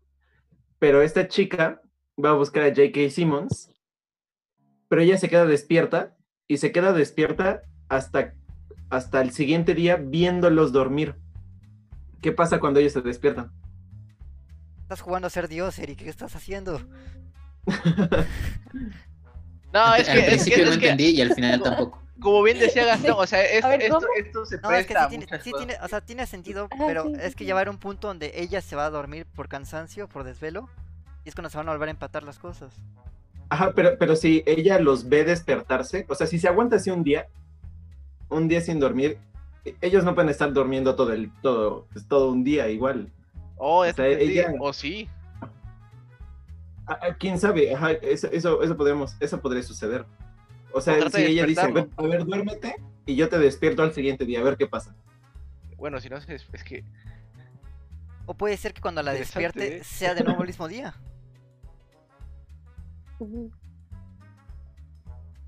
S2: Pero esta chica va a buscar a J.K. Simmons, pero ella se queda despierta y se queda despierta hasta, hasta el siguiente día viéndolos dormir. ¿Qué pasa cuando ellos se despiertan?
S1: Estás jugando a ser Dios, Eric. ¿Qué estás haciendo?
S6: No,
S4: al,
S6: es
S4: al
S6: que, es que,
S4: no
S6: es que,
S4: entendí y al final tampoco.
S6: como bien decía Gastón, o sea, esto,
S7: ver,
S6: esto, se
S1: No, es que
S6: presta
S1: sí
S6: a
S1: tiene, sí o sea, tiene sentido,
S7: Ah,
S1: pero
S7: sí,
S1: es que haber un punto donde ella se va a dormir por cansancio, por desvelo, y es cuando se van a volver a empatar las cosas.
S2: Ajá, pero, pero si ella los ve despertarse, o sea, si se aguanta así un día, un día sin dormir, ellos no pueden estar durmiendo todo el, todo, pues, todo un día igual.
S6: Oh,
S2: o
S6: te
S2: sea,
S6: entendí.
S2: ella-
S6: O sí.
S2: ¿Quién sabe? Ajá, eso, eso, eso podemos, eso podría suceder. O sea,
S6: O
S2: si
S6: de
S2: ella dice, a ver, a ver, duérmete, y yo te despierto al siguiente día, a ver qué pasa.
S6: Bueno, si no es, es que.
S1: O puede ser que cuando la despierte sea de nuevo el mismo día.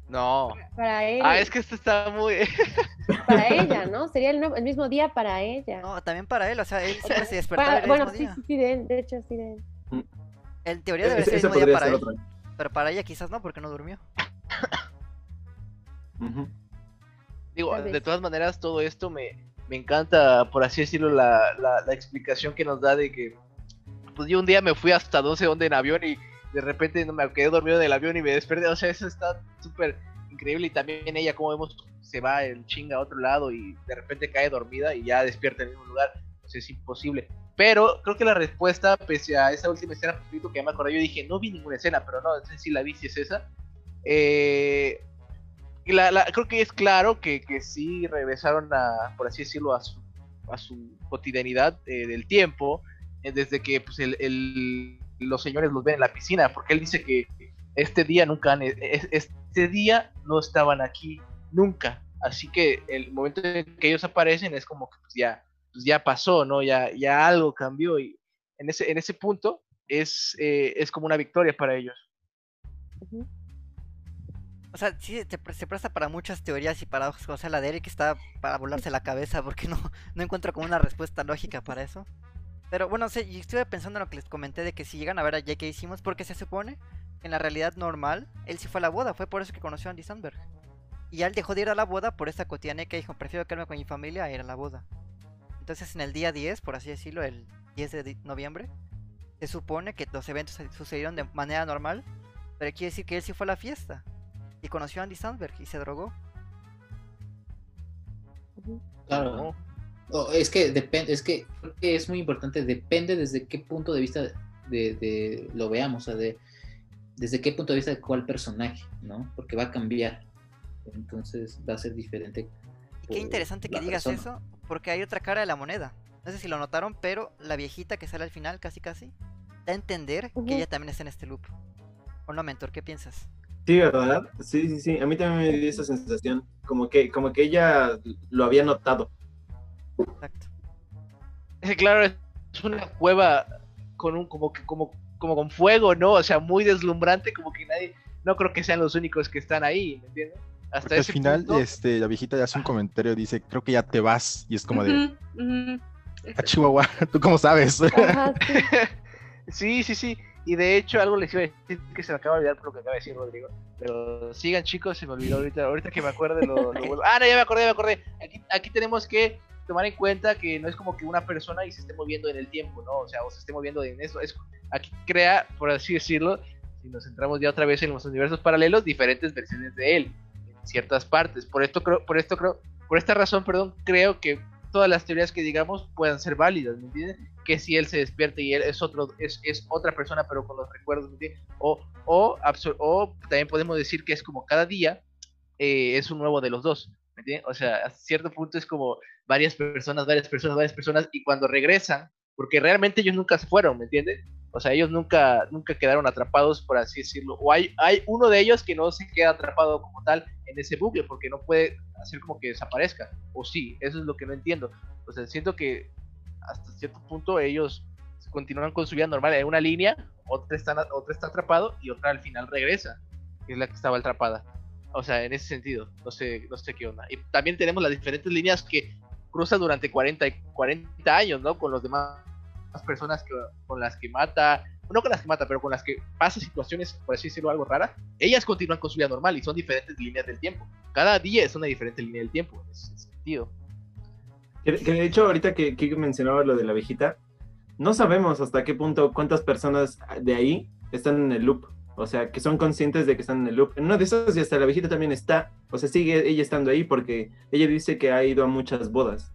S6: No.
S7: Para él,
S6: Ah, es que esto está muy.
S7: para ella, ¿no? Sería el, mismo día para ella.
S1: No, también para él, o sea, él siempre se despertaba
S7: Para-
S1: el
S7: bueno,
S1: mismo
S7: sí,
S1: día.
S7: sí, sí, de él, de hecho, sí, de él.
S1: En teoría debería
S2: Ese-
S1: ser el mismo día para él,
S2: otra.
S1: pero para ella quizás no, porque no durmió.
S6: Digo, de todas maneras, todo esto me, me encanta, por así decirlo, la, la, la explicación que nos da de que. Pues yo un día me fui hasta no sé dónde en avión y de repente me quedé dormido en el avión y me desperté. O sea, eso está súper increíble. Y también ella, como vemos, se va el chinga a otro lado y de repente cae dormida y ya despierta en el mismo lugar. O sea, es imposible. Pero creo que la respuesta, pese a esa última escena que ya me acordé, yo dije, no vi ninguna escena, pero no, no sé si la vi, si es esa. Eh, la, la- creo que es claro que, que sí regresaron a, por así decirlo, a su, a su cotidianidad eh, del tiempo, eh, desde que pues, el- los señores los ven en la piscina, porque él dice que este día nunca han, es- este día no estaban aquí nunca, así que el momento en que ellos aparecen es como que pues, ya, pues, ya pasó, ¿no? Ya, ya algo cambió y en ese, en ese punto es, eh, es como una victoria para ellos.
S1: O sea, sí, se presta para muchas teorías y paradojas. O sea, la de Eric está para volarse la cabeza porque no, no encuentro como una respuesta lógica para eso. Pero bueno, sí, y estuve pensando en lo que les comenté de que si llegan a ver a J.K. hicimos, porque se supone que en la realidad normal, él sí fue a la boda, fue por eso que conoció a Andy Samberg. Y él dejó de ir a la boda por esta cotidiana que dijo, prefiero quedarme con mi familia a ir a la boda. Entonces en el día 10, por así decirlo, el 10 de noviembre, se supone que los eventos sucedieron de manera normal, pero quiere decir que él sí fue a la fiesta. Y conoció a Andy Samberg y se drogó.
S4: Claro. Oh, es que depende, es que creo que es muy importante, depende desde qué punto de vista de, de- lo veamos, o sea, de desde qué punto de vista de cuál personaje, ¿no? Porque va a cambiar. Entonces va a ser diferente.
S1: Y qué interesante que digas
S4: persona.
S1: eso, porque hay otra cara de la moneda. No sé si lo notaron, pero la viejita que sale al final, casi casi, da a entender que ella también está en este loop. ¿O no, mentor? ¿Qué piensas?
S2: Sí, ¿verdad? Sí, sí, sí. A mí también me dio esa sensación. Como que, como que ella lo había notado.
S1: Exacto.
S6: Claro, es una cueva con un como que como como con fuego, ¿no? O sea, muy deslumbrante, como que nadie, no creo que sean los únicos que están ahí, ¿me entiendes? Hasta
S5: Porque al
S6: ese
S5: final,
S6: punto,
S5: este, la viejita ya hace un comentario, dice, creo que ya te vas. Y es como de, a Chihuahua, ¿tú cómo sabes?
S7: Ajá, sí.
S6: Sí, sí, sí. Y de hecho, algo les iba a decir que se me acaba de olvidar por lo que acaba de decir Rodrigo. Pero sigan, chicos, se me olvidó ahorita. Ahorita que me acuerde, lo, lo vuelvo- Ah, no, ya me acordé, ya me acordé. Aquí, aquí tenemos que tomar en cuenta que no es como que una persona y se esté moviendo en el tiempo, ¿no? O sea, o se esté moviendo en eso. Es, aquí crea, por así decirlo, si nos centramos ya otra vez en los universos paralelos, diferentes versiones de él en ciertas partes. Por esto creo, por esto creo, por esta razón, perdón, creo que todas las teorías que digamos puedan ser válidas, ¿me entiendes? que si él se despierta y él es otro es, es otra persona pero con los recuerdos ¿me entiendes? o o, o también podemos decir que es como cada día eh, es un nuevo de los dos ¿me entiendes? o sea a cierto punto es como varias personas varias personas varias personas y cuando regresan porque realmente ellos nunca se fueron ¿me entiendes? o sea ellos nunca nunca quedaron atrapados por así decirlo o hay hay uno de ellos que no se queda atrapado como tal en ese bucle porque no puede hacer como que desaparezca o sí eso es lo que no entiendo o sea siento que hasta cierto punto ellos continúan con su vida normal en una línea, otra está, otra está atrapado y otra al final regresa, que es la que estaba atrapada. O sea, en ese sentido, no sé, no sé qué onda. Y también tenemos las diferentes líneas que cruzan durante 40, y 40 años, ¿no? Con los demás personas que, con las que mata, no con las que mata, pero con las que pasa situaciones, por así decirlo, algo raras, ellas continúan con su vida normal y son diferentes líneas del tiempo. Cada día es una diferente línea del tiempo, en ese sentido.
S2: Que, que de hecho, ahorita que Kike mencionaba lo de la viejita, no sabemos hasta qué punto, cuántas personas de ahí están en el loop. O sea, que son conscientes de que están en el loop. En una de esas, y hasta la viejita también está. O sea, sigue ella estando ahí porque ella dice que ha ido a muchas bodas.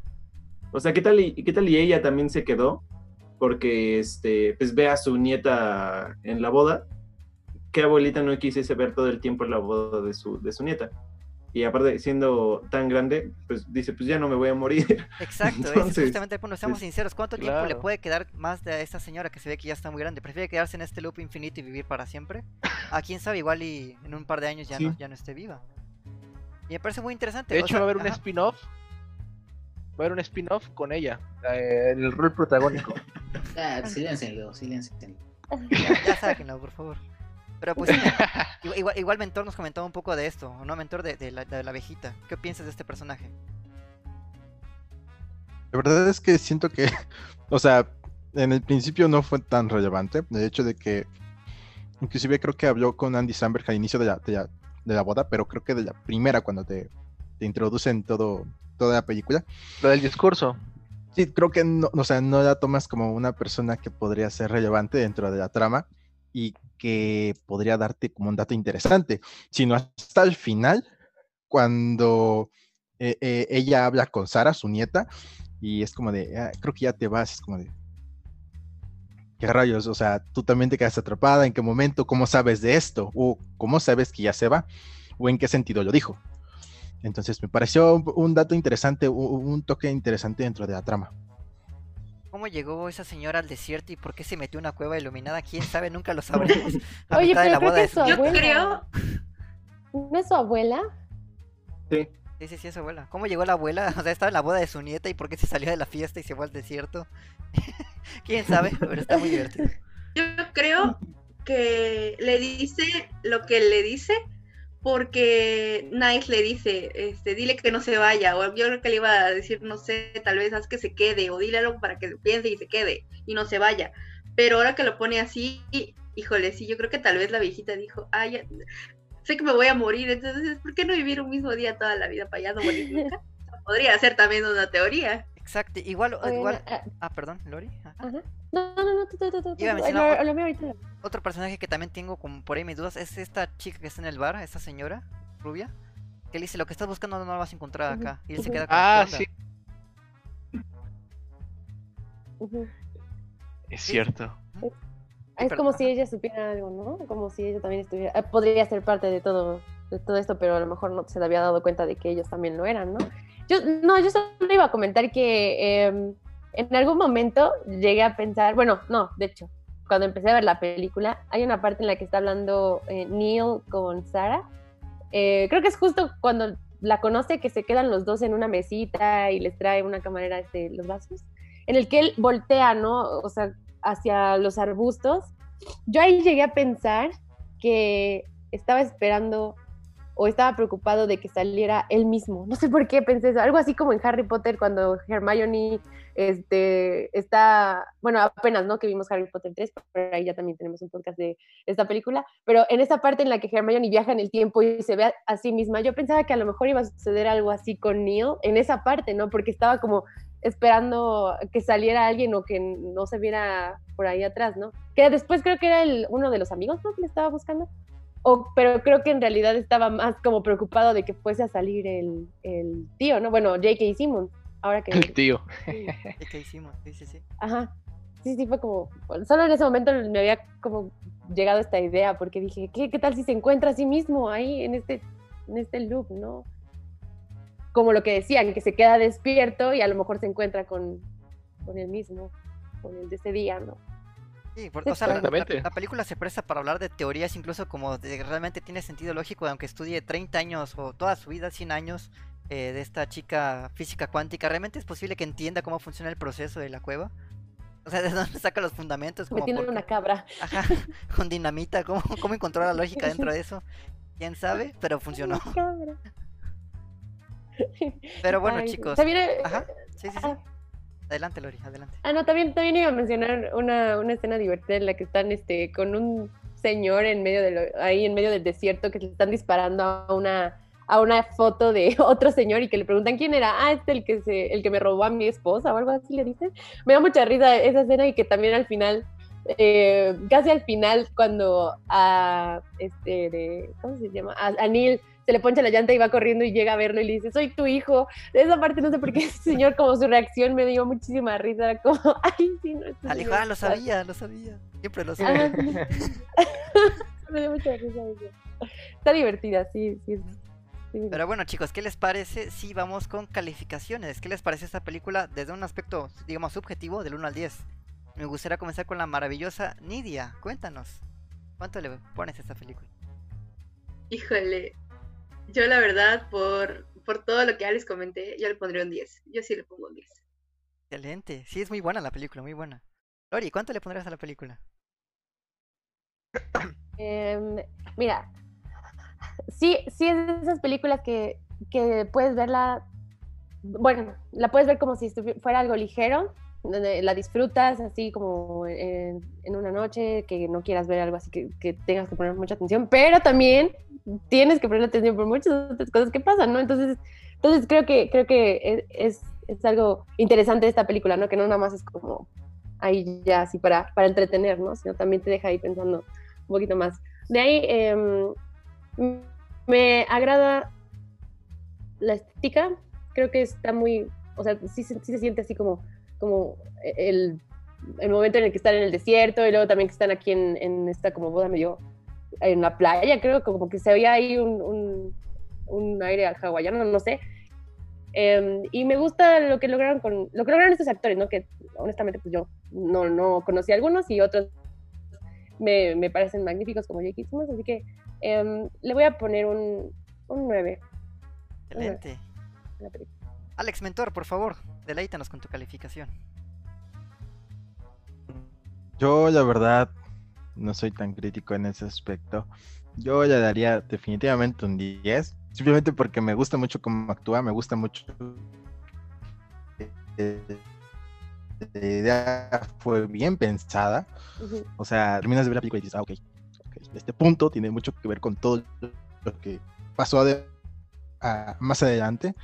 S2: O sea, ¿qué tal y, qué tal y ella también se quedó? Porque, este, pues ve a su nieta en la boda. ¿Qué abuelita no quisiese ver todo el tiempo la boda de su, de su nieta? Y aparte, siendo tan grande, pues dice, pues ya no me voy a morir.
S1: Exacto, es justamente el punto. Seamos
S2: pues,
S1: sinceros, ¿cuánto tiempo le puede quedar más de esta señora que se ve que ya está muy grande? ¿Prefiere quedarse en este loop infinito y vivir para siempre? A quién sabe, igual y en un par de años ya,
S2: Sí.
S1: no, ya no esté viva. Y me parece muy interesante.
S6: De
S1: o
S6: hecho,
S1: sea,
S6: va a haber un spin-off. Va a haber un spin-off con ella, eh, el rol protagónico.
S4: Ah, siléncienlo, siléncienlo.
S1: Ya, ya sáquenlo, por favor. Pero pues, igual, igual, Mentor nos comentaba un poco de esto, ¿o ¿no? Mentor de, de la, de la abejita. ¿Qué piensas de este personaje?
S5: La verdad es que siento que, o sea, en el principio no fue tan relevante. El hecho de que, inclusive creo que habló con Andy Samberg al inicio de la, de la, de la boda, pero creo que de la primera, cuando te, te introducen todo, toda la película.
S6: Lo del discurso.
S5: Sí, creo que no, o sea, no la tomas como una persona que podría ser relevante dentro de la trama y que podría darte como un dato interesante, sino hasta el final, cuando eh, eh, ella habla con Sara, su nieta, y es como de, "Ah, creo que ya te vas, es como de, ¿qué rayos? O sea, tú también te quedas atrapada, ¿en qué momento? ¿Cómo sabes de esto? ¿O cómo sabes que ya se va? ¿O en qué sentido lo dijo? Entonces me pareció un, dato interesante, un, un toque interesante dentro de la trama.
S1: ¿Cómo llegó esa señora al desierto y por qué se metió en una cueva iluminada? ¿Quién sabe? Nunca lo sabremos. A
S7: Oye,
S1: de
S7: pero
S1: la
S7: creo
S1: boda
S7: que es
S1: su
S7: su
S3: Yo
S1: nieta.
S7: abuela.
S3: creo,
S7: ¿No es su abuela?
S2: Sí.
S1: Sí, sí, sí, es su abuela. ¿Cómo llegó la abuela? O sea, estaba en la boda de su nieta y por qué se salió de la fiesta y se fue al desierto. ¿Quién sabe? Pero está muy divertido.
S3: yo creo que le dice lo que le dice porque Nice le dice, este, dile que no se vaya, o yo creo que le iba a decir, no sé, tal vez haz que se quede, o dile algo para que piense y se quede, y no se vaya. Pero ahora que lo pone así, híjole, sí, yo creo que tal vez la viejita dijo, ay, ya- sé que me voy a morir, entonces, ¿por qué no vivir un mismo día toda la vida para allá no morir nunca? Podría ser también una teoría.
S1: Exacto, igual, igual.
S7: ah,
S1: Ah, perdón, Lori. Ajá.
S7: ajá. No, no, no,
S1: Otro personaje que también tengo como por ahí mis dudas es esta chica que está en el bar, esta señora rubia, que le dice lo que estás buscando no lo vas a encontrar acá. Y él se queda con
S6: Ah,
S1: ¿qué
S6: sí, es cierto.
S7: Es
S1: pero-
S7: como si ella supiera algo, ¿no? Como si ella también estuviera, eh, podría ser parte de todo, de todo esto, pero a lo mejor no se había dado cuenta de que ellos también lo eran, ¿no? Yo, no, yo solo iba a comentar que eh, en algún momento llegué a pensar, bueno, no, de hecho, cuando empecé a ver la película, hay una parte en la que está hablando eh, Neil con Sarah. Eh, creo que es justo cuando la conoce que se quedan los dos en una mesita y les trae una camarera este, los vasos, en el que él voltea, ¿no? O sea, hacia los arbustos. Yo ahí llegué a pensar que estaba esperando o estaba preocupado de que saliera él mismo. No sé por qué pensé eso. Algo así como en Harry Potter cuando Hermione este, está, bueno, apenas, ¿no? Que vimos Harry Potter 3, pero ahí ya también tenemos un podcast de esta película, pero en esa parte en la que Hermione viaja en el tiempo y se ve a, a sí misma, yo pensaba que a lo mejor iba a suceder algo así con Neil en esa parte, ¿no? Porque estaba como esperando que saliera alguien o que no se viera por ahí atrás, ¿no? Que después creo que era el, uno de los amigos, ¿no? Que le estaba buscando. O, pero creo que en realidad estaba más como preocupado de que fuese a salir el, el tío, ¿no? Bueno, J.K. Simmons. Ahora que...
S6: El tío.
S7: sí.
S1: ¿Y ¿Qué hicimos? Sí, sí, sí.
S7: Ajá. Sí, sí, fue como. Solo en ese momento me había como llegado esta idea, porque dije, ¿qué, qué tal si se encuentra a sí mismo ahí en este, en este loop, ¿no? Como lo que decían, que se queda despierto y a lo mejor se encuentra con, con el mismo, con el de ese día, ¿no?
S1: Sí, porque, o sea, la- la,
S6: Exactamente.
S1: la película se presta para hablar de teorías, incluso como de que realmente tiene sentido lógico, aunque estudie 30 años o toda su vida, 100 años, eh, de esta chica física cuántica, realmente es posible que entienda cómo funciona el proceso de la cueva. O sea, de dónde saca los fundamentos, como
S7: Metiendo
S1: por
S7: una cabra.
S1: Ajá, con dinamita, ¿cómo, cómo encontró la lógica dentro de eso? ¿Quién sabe? Pero funcionó.
S7: Una cabra.
S1: Pero bueno,
S7: Ay,
S1: chicos.
S7: También, eh,
S1: Ajá, sí, sí, sí.
S7: ah,
S1: Adelante, Lori, adelante.
S7: Ah, no, también, también iba a mencionar una, una escena divertida en la que están este, con un señor en medio de lo- ahí en medio del desierto que le están disparando a una, a una foto de otro señor y que le preguntan quién era. Ah, este el que se, el que me robó a mi esposa o algo así le dicen. Me da mucha risa esa escena y que también al final, eh, casi al final, cuando a este de, ¿cómo se llama? A, a Neil se le poncha la llanta y va corriendo y llega a verlo y le dice, soy tu hijo. De esa parte no sé por qué ese señor, como su reacción me dio muchísima risa, era como, ay, sí, no. este
S1: Al hijo,
S7: señor
S1: ah, lo sabía, lo sabía. Siempre lo sabía.
S7: me dio mucha risa eso. Está divertida, sí, sí.
S1: Pero bueno, chicos, ¿qué les parece si vamos con calificaciones? ¿Qué les parece esta película desde un aspecto, digamos, subjetivo, del 1 al 10? Me gustaría comenzar con la maravillosa Nidia. Cuéntanos, ¿cuánto le pones a esta película?
S3: Híjole, yo la verdad, por, por todo lo que ya les comenté, yo le pondría un 10. Yo sí le pongo un 10.
S1: Excelente. Sí, es muy buena la película, muy buena. Lori, ¿cuánto le pondrías a la película?
S7: Em, mira, sí, sí es de esas películas que, que puedes verla, bueno, la puedes ver como si fuera algo ligero, donde la disfrutas así como en, una noche, que no quieras ver algo así que, tengas que poner mucha atención, pero también tienes que poner atención por muchas otras cosas que pasan, ¿no? Entonces, entonces creo que, creo que es, es, algo interesante de esta película, ¿no? Que no nada más es como ahí ya así para, para entretener, ¿no? Sino también te deja ahí pensando un poquito más. De ahí em, me agrada la estética, creo que está muy, o sea, sí, sí se siente así como, como el, el momento en el que están en el desierto y luego también que están aquí en, en esta como boda medio en la playa, creo como que se veía ahí un, un, un aire hawaiano, no sé. Em, y me gusta lo que lograron con lo que lograron estos actores, ¿no? Que honestamente pues yo no, no conocí a algunos y otros me, me parecen magníficos como J.K. Simmons, así que em, le voy a poner un, un 9
S1: Excelente. Alex Mentor, por favor, deleítanos con tu calificación.
S5: Yo, la verdad, no soy tan crítico en ese aspecto. Yo le daría definitivamente un 10, simplemente porque me gusta mucho cómo actúa, me gusta mucho. eh, La idea fue bien pensada. O sea, terminas de ver la película y dices, ah, ok, ok, este punto tiene mucho que ver con todo lo que pasó ade- a- más adelante.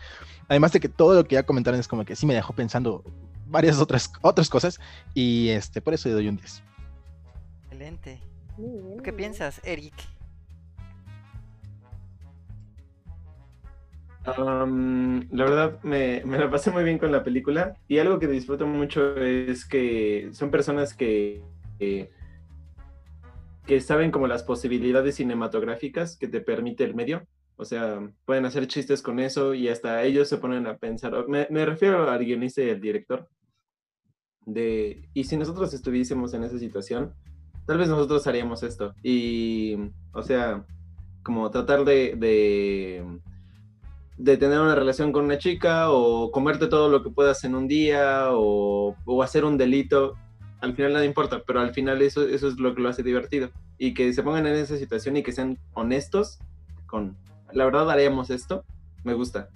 S5: Además de que todo lo que ya comentaron es como que sí me dejó pensando varias otras, otras cosas y este, por eso le doy un 10.
S1: Excelente.
S7: Muy bien,
S1: ¿Tú
S7: muy
S1: qué piensas, Eric?
S2: Um, la verdad, me, me la pasé muy bien con la película y algo que disfruto mucho es que son personas que, que, que saben como las posibilidades cinematográficas que te permite el medio. O sea, pueden hacer chistes con eso y hasta ellos se ponen a pensar. Me, me refiero al guionista y al director. De, y si nosotros estuviésemos en esa situación, tal vez nosotros haríamos esto. Y, o sea, como tratar de, de de tener una relación con una chica o comerte todo lo que puedas en un día o, o hacer un delito, al final nada importa, pero al final eso, eso es lo que lo hace divertido. Y que se pongan en esa situación y que sean honestos con, la verdad haríamos esto, me gusta.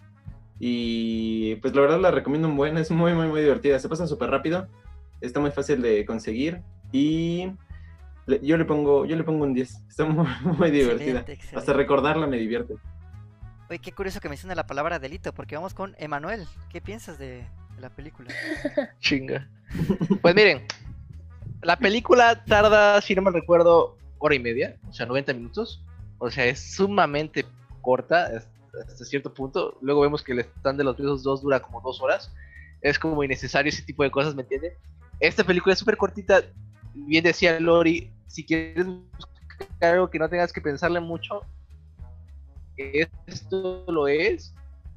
S2: Y pues la verdad la recomiendo un buen, es muy, muy, muy divertida, se pasa súper rápido, está muy fácil de conseguir y le- yo le pongo, yo le pongo un 10, está muy, muy divertida.
S1: Excelente, excelente.
S2: Hasta recordarla me divierte.
S1: Oye, qué curioso que menciona la palabra delito, porque vamos con Emanuel. ¿Qué piensas de, de la película?
S6: Chinga. Pues miren, la película tarda, si no me recuerdo, hora y media, o sea, 90 minutos. O sea, es sumamente corta hasta- cierto punto. Luego vemos que el stand de los Beatles 2 dura como dos horas. Es como innecesario ese tipo de cosas, ¿me entienden? Esta película es súper cortita. Bien decía Lori, si quieres buscar algo que no tengas que pensarle mucho, esto lo es,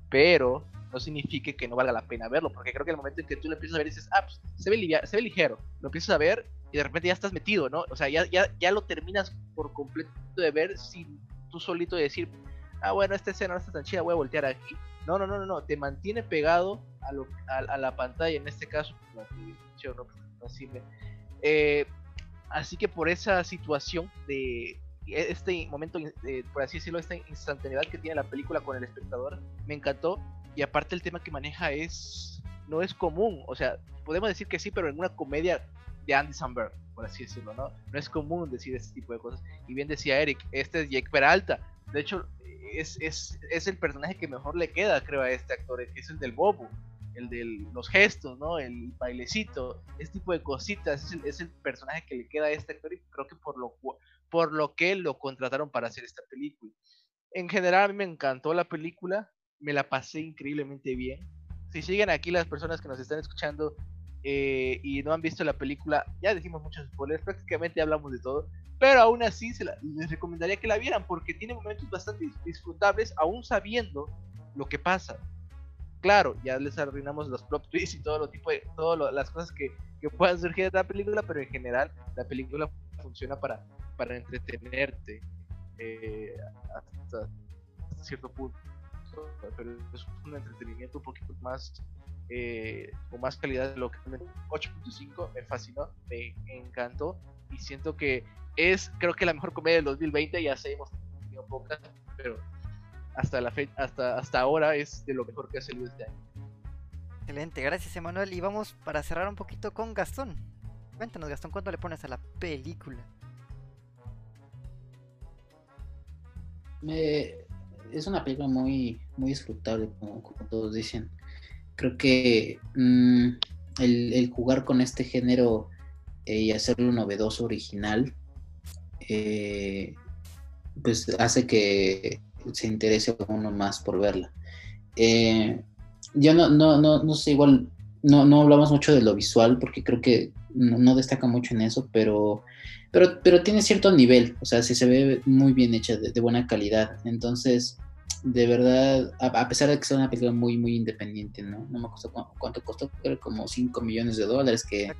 S6: pero no significa que no valga la pena verlo, porque creo que el momento en que tú lo empiezas a ver dices, ah, pues se ve, se ve ligero, lo empiezas a ver y de repente ya estás metido, ¿no? O sea, ya, ya, ya lo terminas por completo de ver sin tú solito decir, ah, bueno, esta escena no está tan chida, voy a voltear aquí. No, no, no, no, no, te mantiene pegado a, lo, a, a la pantalla, en este caso, la televisión, no. Eh, así que por esa situación de este momento, eh, por así decirlo, esta instantaneidad que tiene la película con el espectador, me encantó. Y aparte el tema que maneja es no es común, o sea, podemos decir que sí, pero en una comedia de Andy Samberg, por así decirlo, ¿no? No es común decir este tipo de cosas. Y bien decía Eric, este es Jake Peralta. De hecho, es, es, es el personaje que mejor le queda, creo, a este actor, es el del bobo, el de los gestos, ¿no? El bailecito, este tipo de cositas, es el, es el personaje que le queda a este actor y creo que por lo, por lo que lo contrataron para hacer esta película. En general, a mí me encantó la película, me la pasé increíblemente bien. Si siguen aquí las personas que nos están escuchando eh, y no han visto la película, ya dijimos muchos spoilers, prácticamente hablamos de todo, pero aún así se la- les recomendaría que la vieran porque tiene momentos bastante dis- disfrutables, aún sabiendo lo que pasa. Claro, ya les arruinamos los plot twists y todo lo tipo de, todas las cosas que, que puedan surgir de la película, pero en general la película funciona para, para entretenerte eh, hasta cierto punto pero es un entretenimiento un poquito más eh, con más calidad de lo que 8.5 me fascinó me encantó y siento que es creo que la mejor comedia del 2020 ya sabemos tenido pocas pero hasta la fe hasta hasta ahora es de lo mejor que ha salido este año
S1: Excelente, gracias Emanuel. Y vamos para cerrar un poquito con Gastón. Cuéntanos, Gastón, ¿cuánto le pones a la película?
S4: Me- es una película muy, muy disfrutable, como, todos dicen. Creo que mm, el, el jugar con este género eh, y hacerlo novedoso, original, eh, pues hace que se interese a uno más por verla. Eh, yo no, no, no, no sé, igual no, no hablamos mucho de lo visual porque creo que no, no destaca mucho en eso, pero pero, pero tiene cierto nivel, o sea, sí se ve muy bien hecha, de, de buena calidad. Entonces, de verdad, a, a pesar de que sea una película muy, muy independiente, ¿no? No me costó cu- cuánto costó, creo como 5 millones de dólares, que en.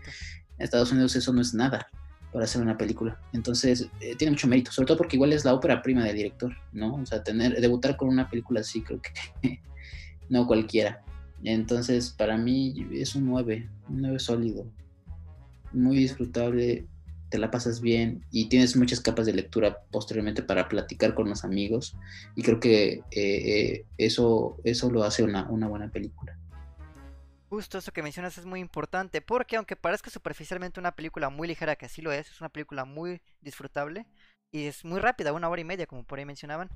S4: Estados Unidos eso no es nada para hacer una película. Entonces, eh, tiene mucho mérito, sobre todo porque igual es la ópera prima del director, ¿no? O sea, tener, debutar con una película así, creo que no cualquiera. Entonces, para mí es un 9, un 9 sólido, muy disfrutable, te la pasas bien y tienes muchas capas de lectura posteriormente para platicar con los amigos y creo que eh, eh, eso, eso lo hace una, una buena película.
S1: Justo eso que mencionas es muy importante, porque aunque parezca superficialmente una película muy ligera, que así lo es, es una película muy disfrutable y es muy rápida, una hora y media, como por ahí mencionaban,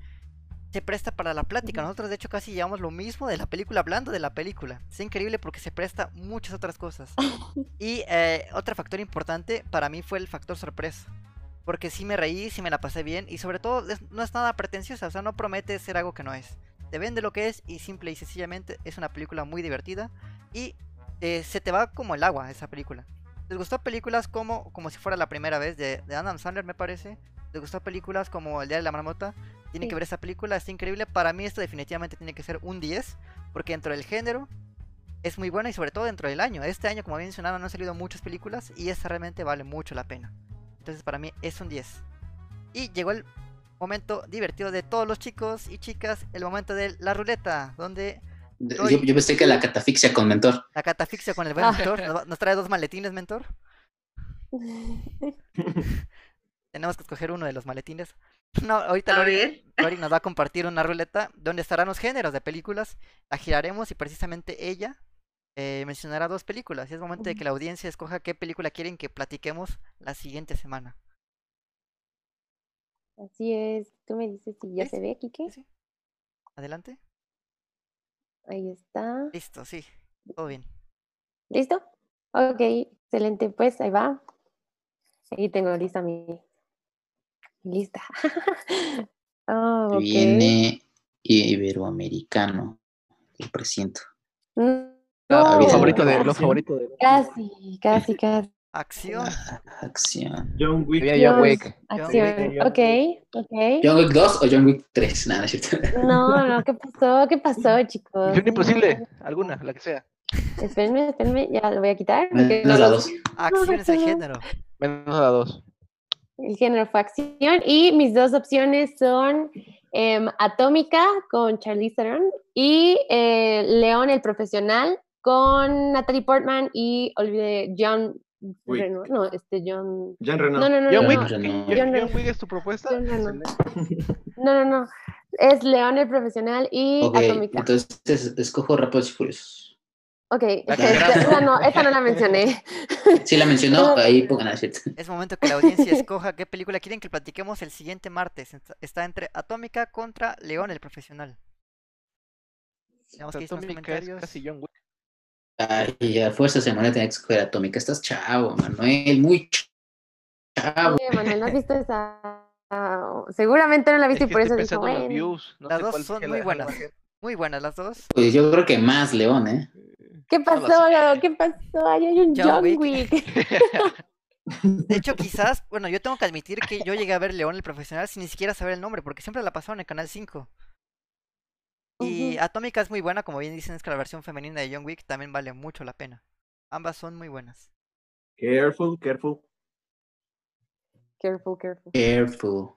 S1: se presta para la plática. Nosotros de hecho casi llevamos lo mismo de la película, hablando de la película. Es increíble porque se presta muchas otras cosas. Y eh, otro factor importante para mí fue el factor sorpresa. Porque sí me reí, sí me la pasé bien y sobre todo no es nada pretenciosa, o sea, no promete ser algo que no es. Te vende lo que es y simple y sencillamente es una película muy divertida y eh, se te va como el agua esa película. ¿Les gustó películas como como si fuera la primera vez de, de Adam Sandler, me parece? ¿Les gustó películas como El Día de la Marmota? Tienen
S7: Sí.
S1: que ver esa película, está increíble. Para mí esto definitivamente tiene que ser un 10, porque dentro del género es muy buena y sobre todo dentro del año. Este año, como había mencionado, no han salido muchas películas y esta realmente vale mucho la pena. Entonces para mí es un 10. Y llegó el momento divertido de todos los chicos y chicas, el momento de la ruleta, donde.
S4: Yo, yo pensé que la catafixia con mentor.
S1: la catafixia con el buen
S7: Ah.
S1: mentor nos trae dos maletines, mentor. Tenemos que escoger uno de los maletines. No, ahorita Lori. Lori nos va a compartir una ruleta donde estarán los géneros de películas. La giraremos y precisamente ella eh, mencionará dos películas. Y es momento de que la audiencia escoja qué película quieren que platiquemos la siguiente semana.
S7: Así es. Tú me dices si ya
S1: Sí,
S7: se ve, Kike.
S1: ¿Sí, sí? Adelante.
S7: Ahí está.
S1: Listo, sí. Todo bien.
S7: ¿Listo? Ok, excelente. Pues ahí va. Ahí tengo lista mi. Lista. Ah, ok.
S4: Viene iberoamericano. Lo presiento.
S7: Mm,
S6: Ah,
S7: no,
S6: lo favorito de, lo
S7: casi,
S6: favorito de.
S7: Casi, casi, casi.
S1: Acción.
S4: Acción.
S2: John Wick.
S6: John Wick.
S7: Acción.
S2: John
S7: Ok, ok.
S4: ¿John Wick 2 o John Wick 3? Nada, no es cierto.
S7: No, no, ¿qué pasó? ¿Qué pasó, chicos?
S6: Misión imposible. Alguna, la que sea.
S7: Espérenme, espérenme, ya lo voy a quitar.
S4: Menos
S7: no
S4: la
S7: lo-
S4: 2.
S1: Acción es el género.
S6: Menos la 2.
S7: El género fue acción. Y mis dos opciones son em, Atómica con Charlize Theron y eh, León el Profesional con Natalie Portman y olvidé John
S2: Wick.
S7: Reno. No, este John.
S2: Reno.
S7: No, no, no.
S6: John
S7: no,
S6: Wick.
S7: no.
S6: John, John Wick es tu propuesta.
S7: No, no. No. Es León el Profesional y
S4: Ok,
S7: Atómica.
S4: entonces escojo Rápidos y Furiosos.
S7: Ok,
S6: La
S7: esta,
S6: que-
S7: esa no, esa no la mencioné.
S4: Si la mencionó, ahí pongan a cierto.
S1: Es momento que la audiencia escoja qué película quieren que platiquemos el siguiente martes. Está- entre Atómica contra León el Profesional. Veamos qué dicen los
S6: Atómica es
S1: comentarios.
S6: casi John Wick.
S4: Ay, a fuerza semana tenía que escoger Atómica. Estás chavo, Manuel, muy ch- chavo.
S7: Oye, Manuel, ¿no has visto esa? Seguramente no la
S6: Es
S7: viste
S6: que
S7: y por eso dijo, bueno.
S6: views. No
S1: Las
S6: sé
S1: dos
S6: cuál
S1: son
S6: que
S1: muy
S6: la-
S1: buenas.
S6: la.
S1: Muy buenas las dos.
S4: Pues yo creo que más León, ¿eh?
S7: ¿Qué
S6: No
S7: pasó. Garo? ¿Qué pasó? Ahí hay un
S1: John
S7: John
S1: Wick.
S7: Wick.
S1: De hecho, quizás, bueno, yo tengo que admitir que yo llegué a ver León el Profesional sin ni siquiera saber el nombre, porque siempre la pasaron en Canal 5. Y
S7: Ujú.
S1: Atómica es muy buena, como bien dicen, es que la versión femenina de John Wick también vale mucho la pena. Ambas son muy buenas.
S2: Careful, careful.
S7: Careful, careful.
S4: Careful.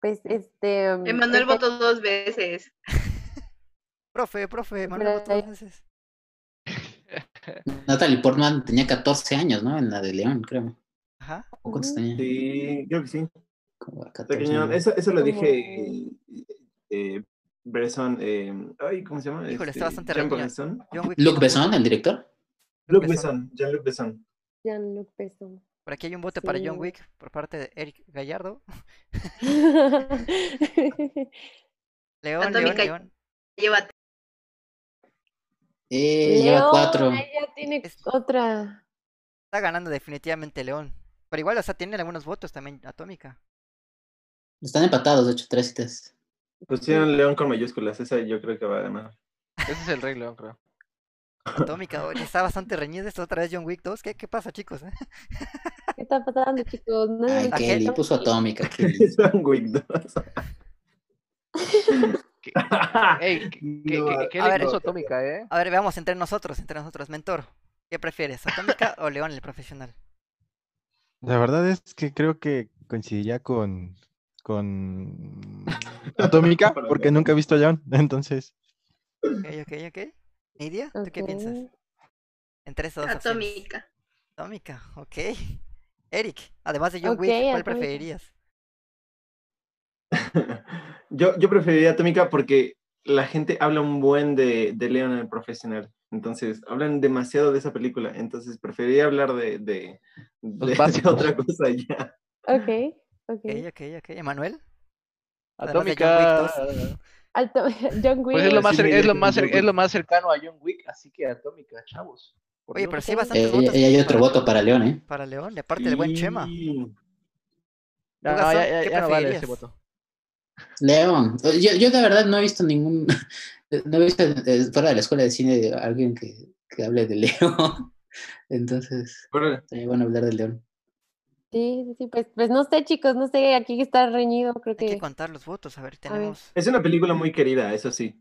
S7: Pues este.
S3: Emanuel
S7: este-
S3: votó dos veces.
S1: Profe, profe, Manuel veces.
S4: Natalie Portman tenía 14 años, ¿no? En la de León, creo.
S1: Ajá.
S4: ¿O cuántos tenía?
S2: Sí, creo que sí.
S4: Como 14
S2: Pequeño.
S4: años.
S2: Eso, eso lo dije. Eh, Bresson. Eh, ay, ¿cómo se llama?
S1: Híjole, está
S2: Este,
S1: bastante
S2: Jean
S1: reñida.
S2: Besson.
S4: El director.
S2: Luc
S1: Besson.
S2: Jean-Luc Besson.
S7: Jean-Luc Besson.
S1: Por aquí hay un voto para John. Wick por parte de Eric Gallardo. León, León. León.
S3: Llévate.
S4: Eh, lleva cuatro.
S7: tiene otra.
S1: Está ganando definitivamente León. Pero igual, o sea, tiene algunos votos también Atómica.
S4: Están empatados, de hecho, tres y tres.
S2: Pusieron León con mayúsculas. Esa yo creo que va a ganar.
S6: Ese es el Rey León, creo.
S1: Atómica, oye, está bastante reñida esto otra vez John Wick 2. ¿Qué, qué pasa, chicos? eh?
S7: ¿Qué está pasando, chicos? No
S4: Ay, Kelly, puso atómica.
S2: John Wick 2.
S6: Ey, ¿qué, qué,
S2: No,
S6: qué- qué
S1: a
S6: le
S1: ver.
S6: puso Atómica, eh?
S1: A ver, veamos entre nosotros, entre nosotros. Mentor, ¿qué prefieres? ¿Atómica o León el profesional?
S5: La verdad es que creo que coincidiría con, con Atómica, porque nunca he visto a John, entonces
S1: Ok, ok, ok. Nidia, ¿tú qué piensas? Entre estas dos opciones.
S3: Atómica.
S1: Atómica, ok. Eric, además de John
S7: Ok,
S1: Wick, ¿cuál
S7: Atómica.
S1: preferirías?
S2: Yo, yo preferiría Atómica porque la gente habla un buen de, de Leon el profesional. Entonces, hablan demasiado de esa película. Entonces, preferiría hablar de, de, de- de
S6: básicos.
S2: otra cosa ya.
S7: Ok, ok.
S1: Ok, ok, ok. ¿Emanuel?
S6: Atómica.
S7: John Wick.
S6: Pues es lo más,
S2: Sí,
S6: es lo más, es lo más cercano a John Wick, así que Atómica, chavos.
S1: Oye,
S6: Dios.
S1: pero sí
S7: Ok.
S1: bastantes
S4: Eh,
S1: votos.
S4: y hay otro
S1: para-
S4: voto para León, ¿eh?
S1: Para León, de parte del buen Chema.
S2: Y-
S6: No, no,
S1: Gastón,
S6: ya, ya-
S1: ¿qué
S6: ya no vale ese voto.
S4: León. Yo, yo de verdad no he visto ningún. No he visto eh, fuera de la escuela de cine de alguien que, que hable de León. Entonces,
S2: Órale.
S4: sería bueno hablar de León.
S7: Sí, sí, sí, pues, pues no sé, chicos, no sé, aquí está reñido, creo
S1: Hay que
S7: que.
S1: contar los votos, a ver,
S7: ver.
S1: tenemos...
S2: Es una película muy querida, eso sí.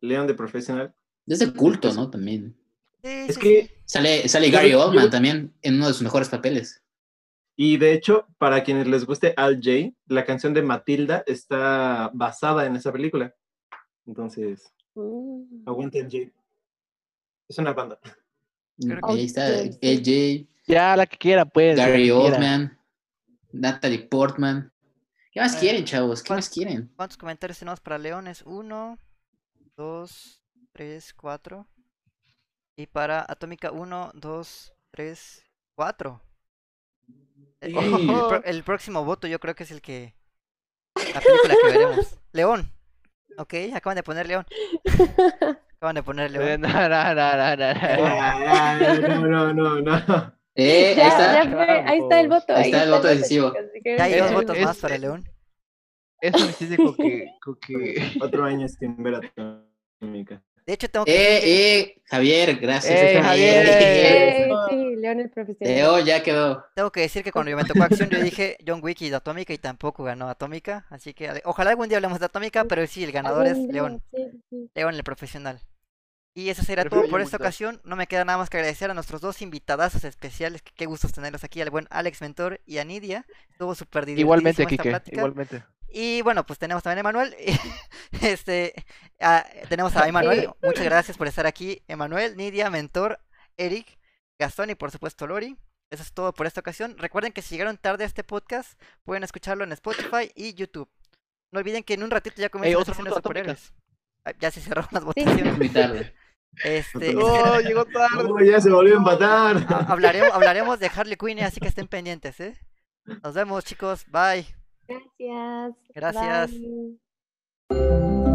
S2: Leon de Profesional.
S4: Es de culto, ¿no? También.
S1: Sí,
S2: Es
S1: sí,
S2: que.
S4: Sale, sale Gary
S2: yo-
S4: Oldman también en uno de sus mejores papeles.
S2: Y de hecho, para quienes les guste Al J, la canción de Matilda está basada en esa película. Entonces,
S7: Mm.
S2: aguante Al J. Es una banda.
S1: Creo
S7: que-
S4: Ahí está
S7: sí.
S4: AJ,
S6: Ya, la que quiera, pues.
S4: Gary. Oldman, Natalie Portman. ¿Qué más
S1: Eh,
S4: quieren, chavos? ¿Qué
S1: ¿cuál-
S4: más quieren?
S1: ¿Cuántos comentarios tenemos para Leones? Uno, dos, tres, cuatro. Y para Atómica, uno, dos, tres, cuatro. El,
S2: Sí.
S1: el próximo voto yo creo que es el que... La película que veremos. León. Ok, acaban de poner León. Acaban de poner León.
S6: No, no, no, no, no, no.
S2: No.
S4: Eh, ahí
S7: Ya,
S4: está.
S7: ya fue, ahí está el voto.
S4: Ahí está el voto decisivo.
S1: Ya hay dos votos más para León.
S6: Es suficiente con que, con que...
S2: Cuatro años sin ver Atómica.
S1: De hecho, tengo que decir que-
S4: Eh, eh, Javier, gracias.
S6: Eh,
S4: Eh,
S6: Javier.
S7: Eh, sí, León el profesional.
S4: Leo ya quedó.
S1: Tengo que decir que cuando yo me tocó acción yo dije John Wick y de Atómica y tampoco ganó Atómica, así que ojalá algún día hablemos de Atómica, pero sí, el ganador es León,
S7: sí, sí.
S1: León el profesional. Y eso será todo por esta ocasión, no me queda nada más que agradecer a nuestros dos invitadazos especiales, que qué gustos tenerlos aquí, al buen Alex Mentor y a Nidia, estuvo súper
S6: Igualmente,
S1: divertidísima esta
S6: Kike, igualmente.
S1: Y bueno, pues tenemos también a Emanuel. este, a- tenemos a Emanuel. Muchas gracias por estar aquí. Emanuel, Nidia, Mentor, Eric, Gastón y por supuesto Lori. Eso es todo por esta ocasión. Recuerden que si llegaron tarde a este podcast, pueden escucharlo en Spotify y YouTube. No olviden que en un ratito ya comienzan las sesiones superhéroes. Ah, Ya se cerraron las
S7: Sí.
S1: votaciones.
S4: Muy tarde.
S1: Este,
S6: ¡Oh, llegó tarde!
S2: Oh, ya se volvió a empatar.
S1: ha- hablaremos, hablaremos de Harley Quinn, así que estén pendientes, ¿eh? Nos vemos, chicos. Bye.
S7: Gracias.
S1: Gracias.
S7: Bye.